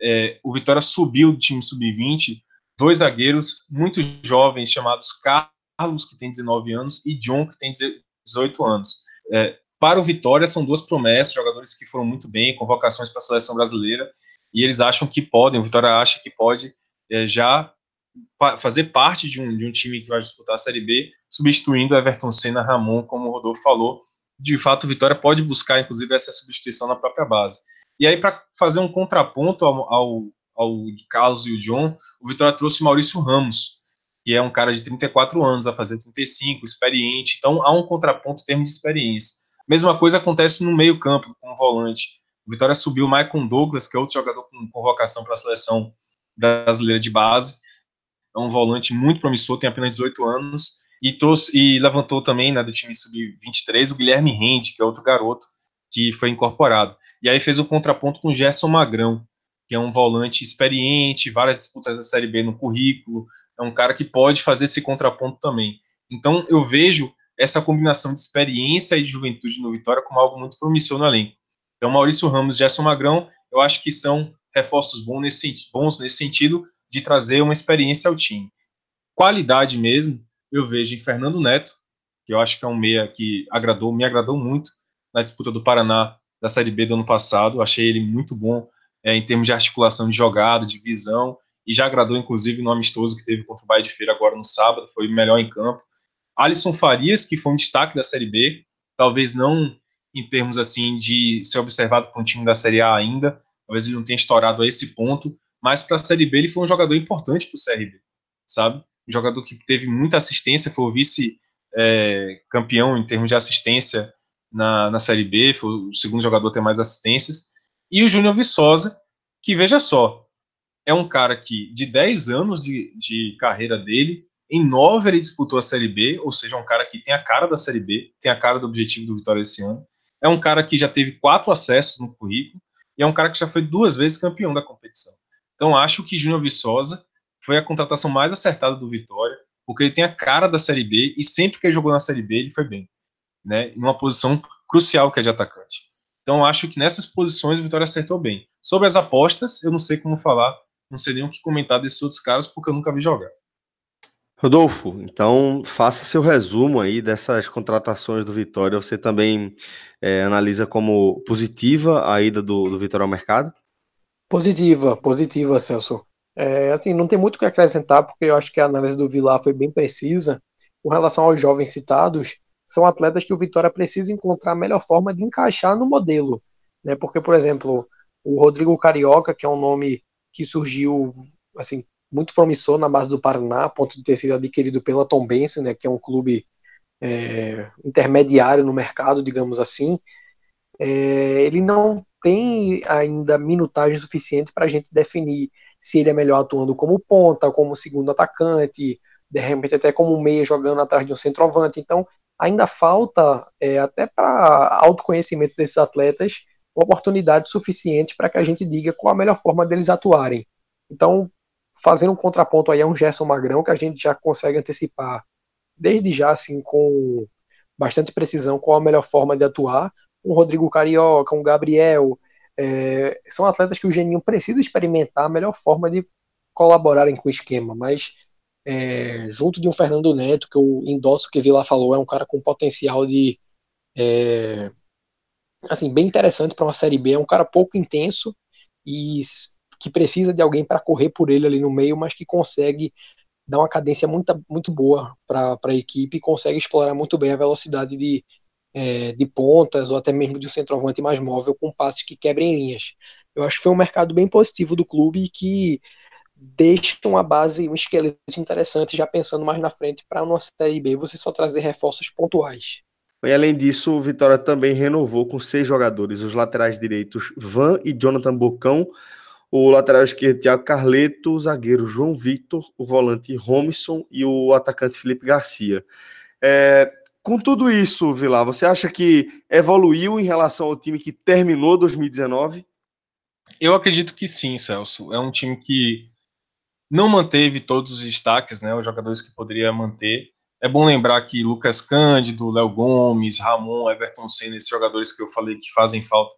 é, o Vitória subiu do time sub-20, dois zagueiros muito jovens chamados Carlos, que tem 19 anos, e John, que tem 18 anos. É, para o Vitória, são duas promessas, jogadores que foram muito bem, convocações para a seleção brasileira, e eles acham que podem, o Vitória acha que pode é, já fazer parte de um, de um time que vai disputar a Série B, substituindo Everton Senna Ramon, como o Rodolfo falou. De fato, o Vitória pode buscar, inclusive, essa substituição na própria base. E aí, para fazer um contraponto ao, ao, ao Carlos e o John, o Vitória trouxe Maurício Ramos, que é um cara de 34 anos, a fazer 35, experiente. Então, há um contraponto em termos de experiência. Mesma coisa acontece no meio-campo, com o volante. O Vitória subiu o Michael Douglas, que é outro jogador com convocação para a seleção brasileira de base. É um volante muito promissor, tem apenas 18 anos. E, trouxe, e levantou também né, do time sub-23 o Guilherme Rende, que é outro garoto que foi incorporado. E aí fez o contraponto com o Gerson Magrão, que é um volante experiente, várias disputas da Série B no currículo, é um cara que pode fazer esse contraponto também. Então eu vejo essa combinação de experiência e de juventude no Vitória como algo muito promissor no além. Então Maurício Ramos Gerson Magrão, eu acho que são reforços bons nesse, bons nesse sentido de trazer uma experiência ao time. Qualidade mesmo, eu vejo em Fernando Neto, que eu acho que é um meia que agradou, me agradou muito na disputa do Paraná da Série B do ano passado. Achei ele muito bom é, em termos de articulação de jogada, de visão, e já agradou, inclusive, no amistoso que teve contra o Bahia de Feira agora no sábado, foi o melhor em campo. Alisson Farias, que foi um destaque da Série B, talvez não em termos assim de ser observado por um time da Série A ainda, talvez ele não tenha estourado a esse ponto, mas para a Série B ele foi um jogador importante para o CRB, sabe? Um jogador que teve muita assistência, foi o vice-campeão é, em termos de assistência na, na Série B, foi o segundo jogador a ter mais assistências. E o Júnior Viçosa, que veja só, é um cara que de 10 anos de, de carreira dele, em 9 ele disputou a Série B, ou seja, um cara que tem a cara da Série B, tem a cara do objetivo do Vitória esse ano. É um cara que já teve quatro acessos no currículo e é um cara que já foi duas vezes campeão da competição. Então acho que Júnior Viçosa foi a contratação mais acertada do Vitória, porque ele tem a cara da Série B e sempre que ele jogou na Série B ele foi bem né, em uma posição crucial que é de atacante. Então acho que nessas posições o Vitória acertou bem. Sobre as apostas, eu não sei como falar, não sei nem o que comentar desses outros caras porque eu nunca vi jogar. Rodolfo, então faça seu resumo aí dessas contratações do Vitória. Você também é, analisa como positiva a ida do, do Vitória ao mercado? Positiva, positiva, Celso. É, assim, não tem muito o que acrescentar, porque eu acho que a análise do Vilar foi bem precisa. Com relação aos jovens citados, são atletas que o Vitória precisa encontrar a melhor forma de encaixar no modelo. Né? Porque, por exemplo, o Rodrigo Carioca, que é um nome que surgiu assim muito promissor na base do Paraná, a ponto de ter sido adquirido pela Tombense, né, que é um clube é, intermediário no mercado, digamos assim, é, ele não tem ainda minutagem suficiente para a gente definir se ele é melhor atuando como ponta, como segundo atacante, de repente até como meia jogando atrás de um centroavante. Então, ainda falta, é, até para autoconhecimento desses atletas, oportunidade suficiente para que a gente diga qual a melhor forma deles atuarem. Então, fazendo um contraponto aí a um Gerson Magrão, que a gente já consegue antecipar desde já, assim, com bastante precisão, qual a melhor forma de atuar. Um Rodrigo Carioca, um Gabriel, é, são atletas que o Geninho precisa experimentar a melhor forma de colaborarem com o esquema, mas é, junto de um Fernando Neto, que eu endosso o que Vila falou, é um cara com potencial de. É, assim, bem interessante para uma Série B, é um cara pouco intenso e que precisa de alguém para correr por ele ali no meio, mas que consegue dar uma cadência muito, muito boa para a equipe e consegue explorar muito bem a velocidade de, é, de pontas ou até mesmo de um centroavante mais móvel com passes que quebrem linhas. Eu acho que foi um mercado bem positivo do clube e que deixa uma base, um esqueleto interessante, já pensando mais na frente para uma Série B você só trazer reforços pontuais. E além disso, o Vitória também renovou com seis jogadores, os laterais direitos Van e Jonathan Bocão, o lateral esquerdo Thiago Carleto, o zagueiro João Victor, o volante Romison e o atacante Felipe Garcia. É, com tudo isso, Vilar, você acha que evoluiu em relação ao time que terminou 2019? Eu acredito que sim, Celso. É um time que não manteve todos os destaques, né, os jogadores que poderia manter, É bom lembrar que Lucas Cândido, Léo Gomes, Ramon, Everton Senna, esses jogadores que eu falei que fazem falta,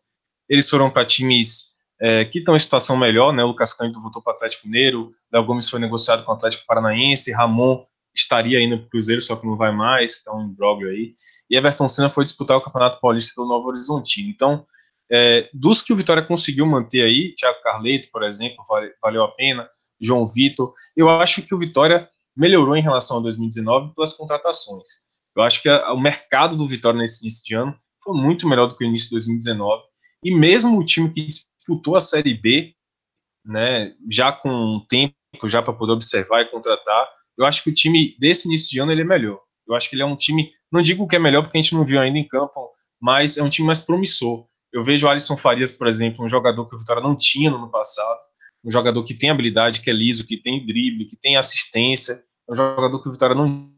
eles foram para times é, que estão em situação melhor, né? O Lucas Cândido voltou para o Atlético Mineiro, Léo Gomes foi negociado com o Atlético Paranaense, Ramon estaria indo para o Cruzeiro, só que não vai mais, está um imbróglio aí. E Everton Senna foi disputar o Campeonato Paulista pelo Novo Horizontino. Então, é, dos que o Vitória conseguiu manter aí, Thiago Carleto, por exemplo, valeu a pena, João Vitor, eu acho que o Vitória melhorou em relação a 2019 pelas contratações. Eu acho que a, o mercado do Vitória nesse início de ano foi muito melhor do que o início de 2019. E mesmo o time que disputou a Série B, né, já com tempo já para poder observar e contratar, eu acho que o time desse início de ano ele é melhor. Eu acho que ele é um time, não digo que é melhor porque a gente não viu ainda em campo, mas é um time mais promissor. Eu vejo o Alisson Farias, por exemplo, um jogador que o Vitória não tinha no ano passado, um jogador que tem habilidade, que é liso, que tem drible, que tem assistência, é um jogador que o Vitória não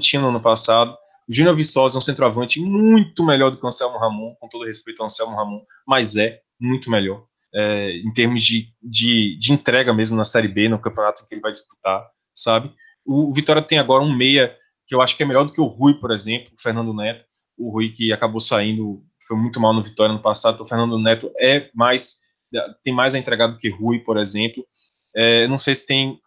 tinha no ano passado. O Júnior Viçosa é um centroavante muito melhor do que o Anselmo Ramon, com todo respeito ao Anselmo Ramon, mas é muito melhor. É, em termos de, de, de, entrega mesmo na Série B, no campeonato que ele vai disputar, sabe? O, o Vitória tem agora um meia que eu acho que é melhor do que o Rui, por exemplo, o Fernando Neto. O Rui que acabou saindo, foi muito mal no Vitória no passado, então o Fernando Neto é mais tem mais a entregar do que Rui, por exemplo. É, não sei se tem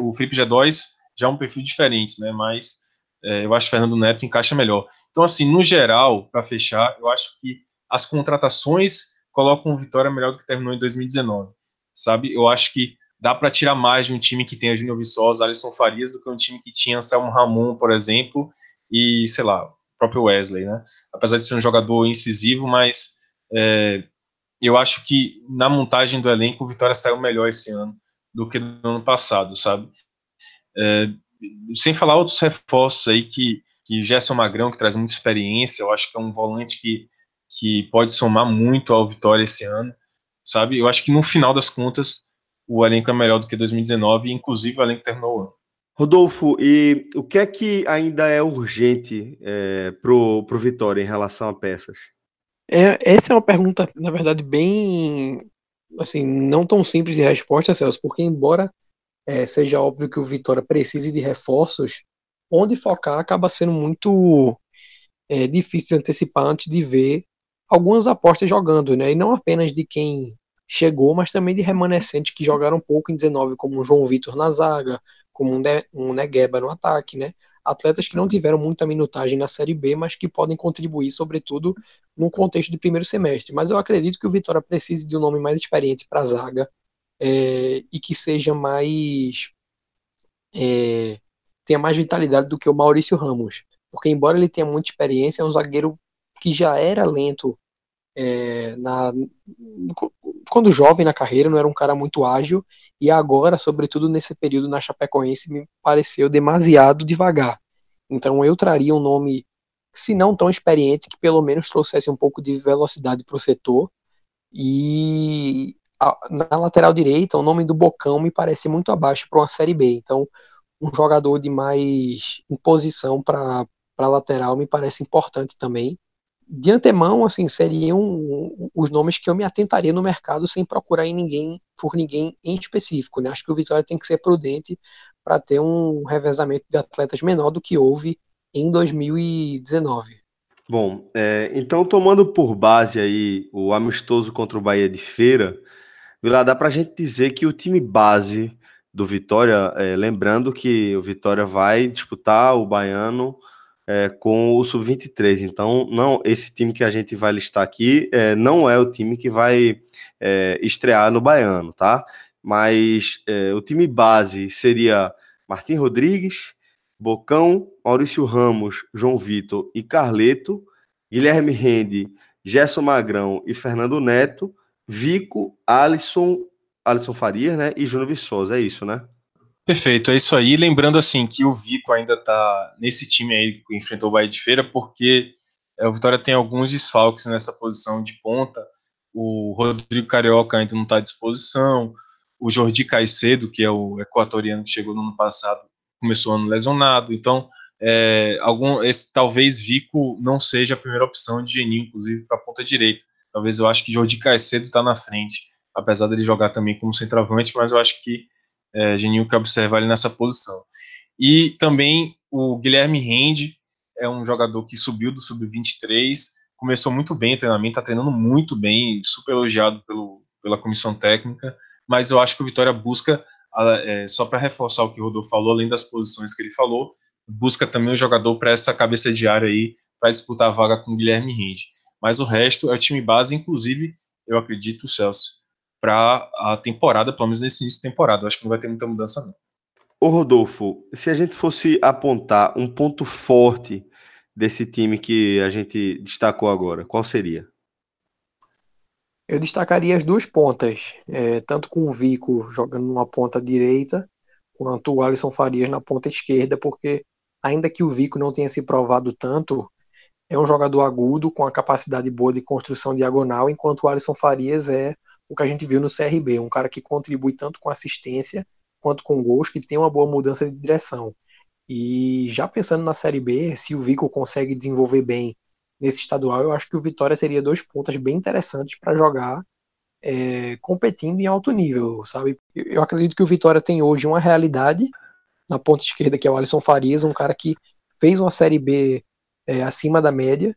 o, Felipe G2 já é um perfil diferente, né? Mas é, eu acho que Fernando Neto encaixa melhor. Então, assim, no geral, para fechar, eu acho que as contratações colocam o Vitória melhor do que terminou em 2019, sabe? Eu acho que dá para tirar mais de um time que tem a Júnior Viçosa, Alisson Farias, do que um time que tinha Anselmo Ramon, por exemplo, e, sei lá, o próprio Wesley, né? Apesar de ser um jogador incisivo, mas é, eu acho que na montagem do elenco o Vitória saiu melhor esse ano do que no ano passado, sabe? É, sem falar outros reforços aí que, que Gerson Magrão, que traz muita experiência, eu acho que é um volante que, que pode somar muito ao Vitória esse ano, sabe? Eu acho que no final das contas o elenco é melhor do que 2019, inclusive o elenco terminou o ano. Rodolfo, e o que é que ainda é urgente é, pro, pro Vitória em relação a peças? É, essa é uma pergunta, na verdade, bem assim, não tão simples de resposta, Celso, porque embora é, seja óbvio que o Vitória precise de reforços, onde focar acaba sendo muito é, difícil de antecipar antes de ver algumas apostas jogando, né? E não apenas de quem chegou, mas também de remanescentes que jogaram pouco em 19, como o João Vitor na zaga, como um, ne um Negueba no ataque, né? Atletas que não tiveram muita minutagem na Série B, mas que podem contribuir, sobretudo, no contexto de primeiro semestre. Mas eu acredito que o Vitória precise de um nome mais experiente para a zaga é, e que seja mais. É, tenha mais vitalidade do que o Maurício Ramos. Porque, embora ele tenha muita experiência, é um zagueiro que já era lento é, na, quando jovem na carreira, não era um cara muito ágil, e agora, sobretudo nesse período na Chapecoense, me pareceu demasiado devagar. Então eu traria um nome, se não tão experiente, que pelo menos trouxesse um pouco de velocidade para o setor. E a, na lateral direita, o nome do Bocão me parece muito abaixo para uma Série B. Então, um jogador de mais imposição para lateral me parece importante também de antemão, assim, seriam os nomes que eu me atentaria no mercado sem procurar em ninguém por ninguém em específico. Né? Acho que o Vitória tem que ser prudente para ter um revezamento de atletas menor do que houve em 2019. Bom, é, então tomando por base aí o amistoso contra o Bahia de Feira, Vila, dá para a gente dizer que o time base do Vitória, é, lembrando que o Vitória vai disputar o Baiano é, com o sub-23. Então, não, esse time que a gente vai listar aqui é, não é o time que vai é, estrear no Baiano, tá? Mas é, o time base seria Martim Rodrigues, Bocão, Maurício Ramos, João Vitor e Carleto, Guilherme Rende, Gerson Magrão e Fernando Neto, Vico, Alisson, Alisson Farias, né? E Júnior Viçosa, é isso, né? Perfeito, é isso aí. Lembrando assim que o Vico ainda está nesse time aí que enfrentou o Bahia de Feira, porque é, o Vitória tem alguns desfalques nessa posição de ponta. O Rodrigo Carioca ainda não está à disposição. O Jordi Caicedo, que é o equatoriano que chegou no ano passado, começou o ano lesionado. Então, é, algum, esse, talvez Vico não seja a primeira opção de Geninho, inclusive para a ponta direita. Talvez eu acho que Jordi Caicedo está na frente, apesar dele jogar também como centroavante, mas eu acho que é, que observar ele nessa posição. E também O Guilherme Rende é um jogador que subiu do sub-23, começou muito bem o treinamento, está treinando muito bem, super elogiado pelo, pela comissão técnica, mas eu acho que o Vitória busca, é, só para reforçar o que o Rodolfo falou, além das posições que ele falou, busca também um jogador para essa cabeça de área aí, para disputar a vaga com o Guilherme Rende. Mas o resto é o time base, inclusive, eu acredito, Celso, para a temporada, pelo menos nesse início de temporada. Eu acho que não vai ter muita mudança, não. Ô Rodolfo, se a gente fosse apontar um ponto forte desse time que a gente destacou agora, qual seria? Eu destacaria as duas pontas, é, tanto com o Vico jogando numa ponta direita, quanto o Alisson Farias na ponta esquerda, porque ainda que o Vico não tenha se provado tanto, é um jogador agudo, com a capacidade boa de construção diagonal, enquanto o Alisson Farias é o que a gente viu no CRB, um cara que contribui tanto com assistência quanto com gols, que tem uma boa mudança de direção. E já pensando na Série B, se o Vico consegue desenvolver bem nesse estadual, eu acho que o Vitória seria dois pontas bem interessantes para jogar é, competindo em alto nível, sabe? Eu acredito que o Vitória tem hoje uma realidade na ponta esquerda, que é o Alisson Farias, um cara que fez uma Série B é, acima da média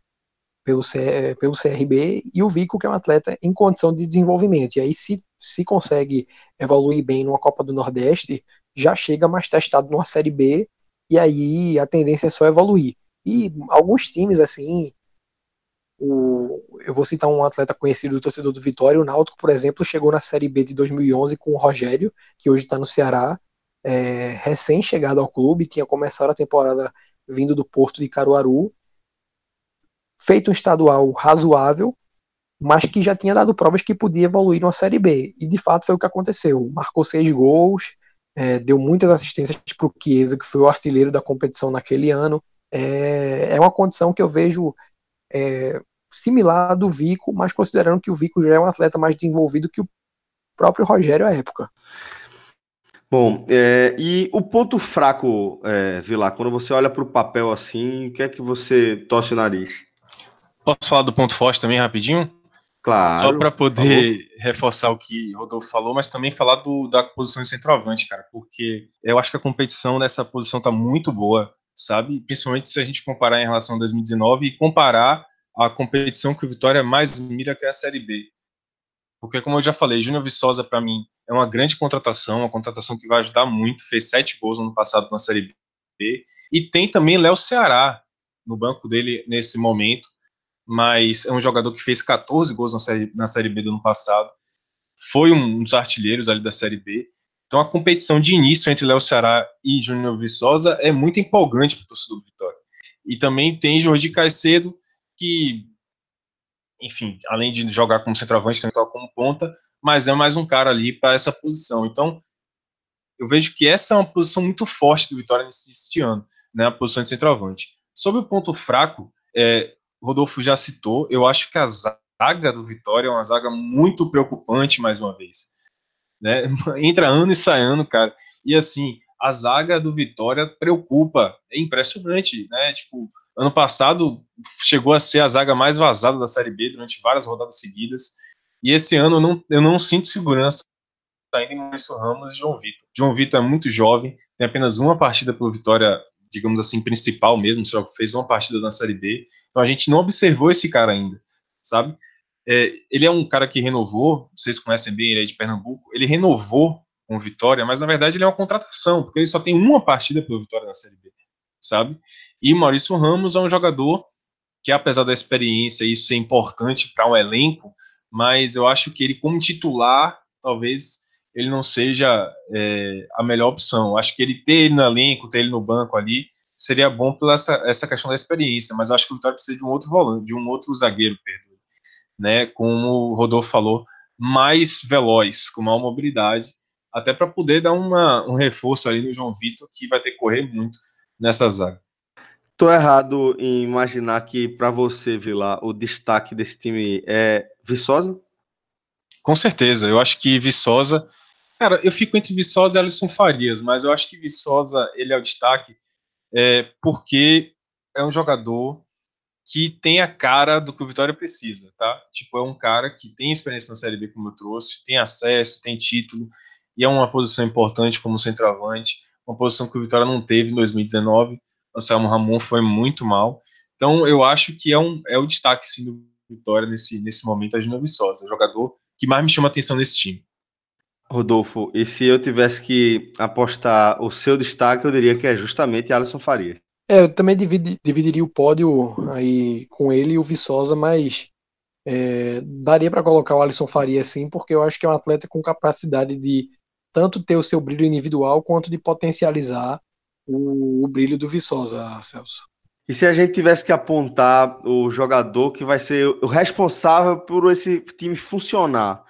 pelo, C, pelo CRB, e o Vico, que é um atleta em condição de desenvolvimento. E aí, se, se consegue evoluir bem numa Copa do Nordeste, já chega mais testado numa Série B, e aí a tendência é só evoluir. E alguns times, assim, o, eu vou citar um atleta conhecido do torcedor do Vitória, o Náutico, por exemplo, chegou na Série B de 2011 com o Rogério, que hoje está no Ceará, é, recém-chegado ao clube, tinha começado a temporada vindo do Porto de Caruaru, feito um estadual razoável, mas que já tinha dado provas que podia evoluir numa Série B. E de fato foi o que aconteceu. Marcou seis gols, é, deu muitas assistências para o Chiesa, que foi o artilheiro da competição naquele ano. É, é uma condição que eu vejo é, similar do Vico, mas considerando que o Vico já é um atleta mais desenvolvido que o próprio Rogério à época. Bom, é, e o ponto fraco, é, Vilar, quando você olha para o papel assim, o que é que você torce o nariz? Posso falar do ponto forte também rapidinho? Claro. Só para poder reforçar o que o Rodolfo falou, mas também falar do, da posição de centroavante, cara, porque eu acho que a competição nessa posição tá muito boa, sabe? Principalmente se a gente comparar em relação a 2019 e comparar a competição que o Vitória mais mira, que é a Série B. Porque, como eu já falei, Júnior Viçosa, para mim, é uma grande contratação, uma contratação que vai ajudar muito. Fez sete gols no ano passado na Série B. E tem também Léo Ceará no banco dele nesse momento mas é um jogador que fez 14 gols na Série, na série B do ano passado, foi um dos artilheiros ali da Série B. Então a competição de início entre Léo Ceará e Júnior Viçosa é muito empolgante para o torcedor do Vitória. E também tem Jordi Caicedo, que, enfim, além de jogar como centroavante, também toca como ponta, mas é mais um cara ali para essa posição. Então, eu vejo que essa é uma posição muito forte do Vitória nesse ano, né, a posição de centroavante. Sobre o ponto fraco, é, Rodolfo já citou, eu acho que a zaga do Vitória é uma zaga muito preocupante, mais uma vez. Né? Entra ano e sai ano, cara. E assim, a zaga do Vitória preocupa. É impressionante, né? Tipo, ano passado chegou a ser a zaga mais vazada da Série B durante várias rodadas seguidas. E esse ano eu não, eu não sinto segurança saindo em Maurício Ramos e João Vitor. João Vitor é muito jovem, tem apenas uma partida pelo Vitória, digamos assim, principal mesmo, só fez uma partida na Série B. Então a gente não observou esse cara ainda, sabe? É, ele é um cara que renovou, vocês conhecem bem, ele é de Pernambuco, ele renovou com o Vitória, mas na verdade ele é uma contratação, porque ele só tem uma partida pelo Vitória na Série B, sabe? E Maurício Ramos é um jogador que, apesar da experiência, isso ser importante para um elenco, mas eu acho que ele, como titular, talvez ele não seja é, a melhor opção. Acho que ele ter ele no elenco, ter ele no banco ali, seria bom pela essa, essa questão da experiência, mas eu acho que o Vitória precisa de um outro volante, de um outro zagueiro, perdoe, né? Como o Rodolfo falou, mais veloz, com maior mobilidade, até para poder dar uma, um reforço ali no João Vitor, que vai ter que correr muito nessa zaga. Tô errado em imaginar que para você, Vila, o destaque desse time é Viçosa? Com certeza, eu acho que Viçosa, cara, eu fico entre Viçosa e Alisson Farias, mas eu acho que Viçosa ele é o destaque é, porque é um jogador que tem a cara do que o Vitória precisa, tá? Tipo, é um cara que tem experiência na Série B, como eu trouxe, tem acesso, tem título, e é uma posição importante como centroavante, uma posição que o Vitória não teve em 2019. Anselmo Ramon foi muito mal. Então, eu acho que é, um, é o destaque, sim, do Vitória nesse, nesse momento, a Gino Viçosa, jogador que mais me chama atenção nesse time. Rodolfo, e se eu tivesse que apostar o seu destaque, eu diria que é justamente Alisson Faria. É, eu também dividi, dividiria o pódio aí com ele e o Viçosa, mas é, daria para colocar o Alisson Faria sim, porque eu acho que é um atleta com capacidade de tanto ter o seu brilho individual quanto de potencializar o, o brilho do Viçosa, Celso. E se a gente tivesse que apontar o jogador que vai ser o responsável por esse time funcionar,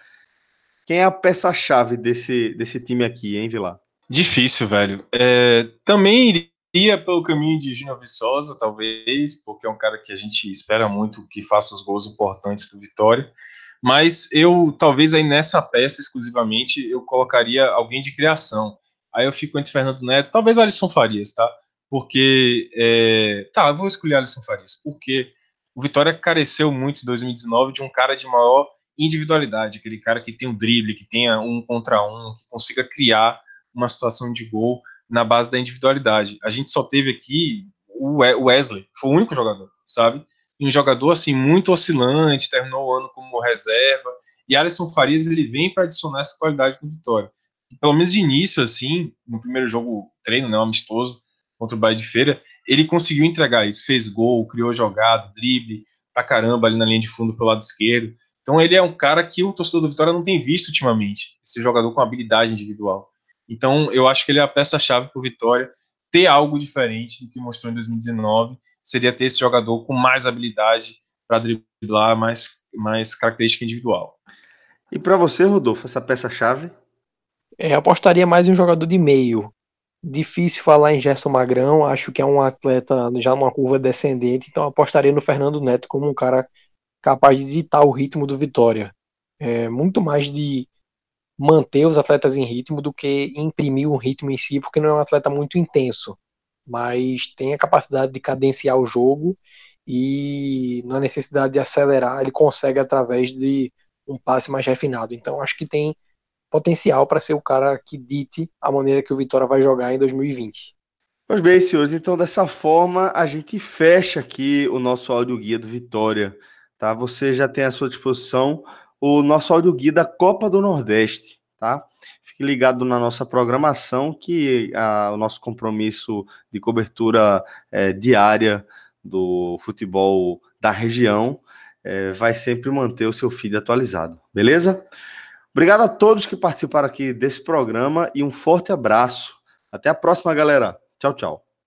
quem é a peça-chave desse, desse time aqui, hein, Vilar? Difícil, velho. É, também iria pelo caminho de Júnior Viçosa, talvez, porque é um cara que a gente espera muito que faça os gols importantes do Vitória. Mas eu, talvez aí nessa peça exclusivamente, eu colocaria alguém de criação. Aí eu fico entre Fernando Neto, talvez Alisson Farias, tá? porque. É, tá, eu vou escolher Alisson Farias, porque o Vitória careceu muito em 2019 de um cara de maior individualidade, aquele cara que tem um drible, que tenha um contra um, que consiga criar uma situação de gol na base da individualidade. A gente só teve aqui o Wesley, foi o único jogador, sabe? um jogador assim muito oscilante, terminou o ano como reserva, e Alisson Farias ele vem para adicionar essa qualidade com Vitória. Pelo menos de início, assim, no primeiro jogo treino, né, amistoso, contra o Bahia de Feira, ele conseguiu entregar isso, fez gol, criou jogada, drible pra caramba ali na linha de fundo pelo lado esquerdo. Então ele é um cara que o torcedor do Vitória não tem visto ultimamente, esse jogador com habilidade individual. Então eu acho que ele é a peça-chave para o Vitória ter algo diferente do que mostrou em 2019, seria ter esse jogador com mais habilidade para driblar, mais, mais característica individual. E para você, Rodolfo, essa peça-chave? É, apostaria mais em um jogador de meio, Difícil falar em Gerson Magrão, acho que é um atleta já numa curva descendente, então apostaria no Fernando Neto como um cara capaz de ditar o ritmo do Vitória. É, muito mais de manter os atletas em ritmo do que imprimir um ritmo em si, porque não é um atleta muito intenso, mas tem a capacidade de cadenciar o jogo e na necessidade de acelerar, ele consegue através de um passe mais refinado. Então acho que tem potencial para ser o cara que dite a maneira que o Vitória vai jogar em 2020. Pois bem, senhores, então dessa forma a gente fecha aqui o nosso áudio guia do Vitória, tá? Você já tem à sua disposição o nosso áudio guia da Copa do Nordeste, tá? Fique ligado na nossa programação que a, o nosso compromisso de cobertura é, diária do futebol da região é, vai sempre manter o seu feed atualizado, beleza? Obrigado a todos que participaram aqui desse programa e um forte abraço. Até a próxima, galera. Tchau, tchau.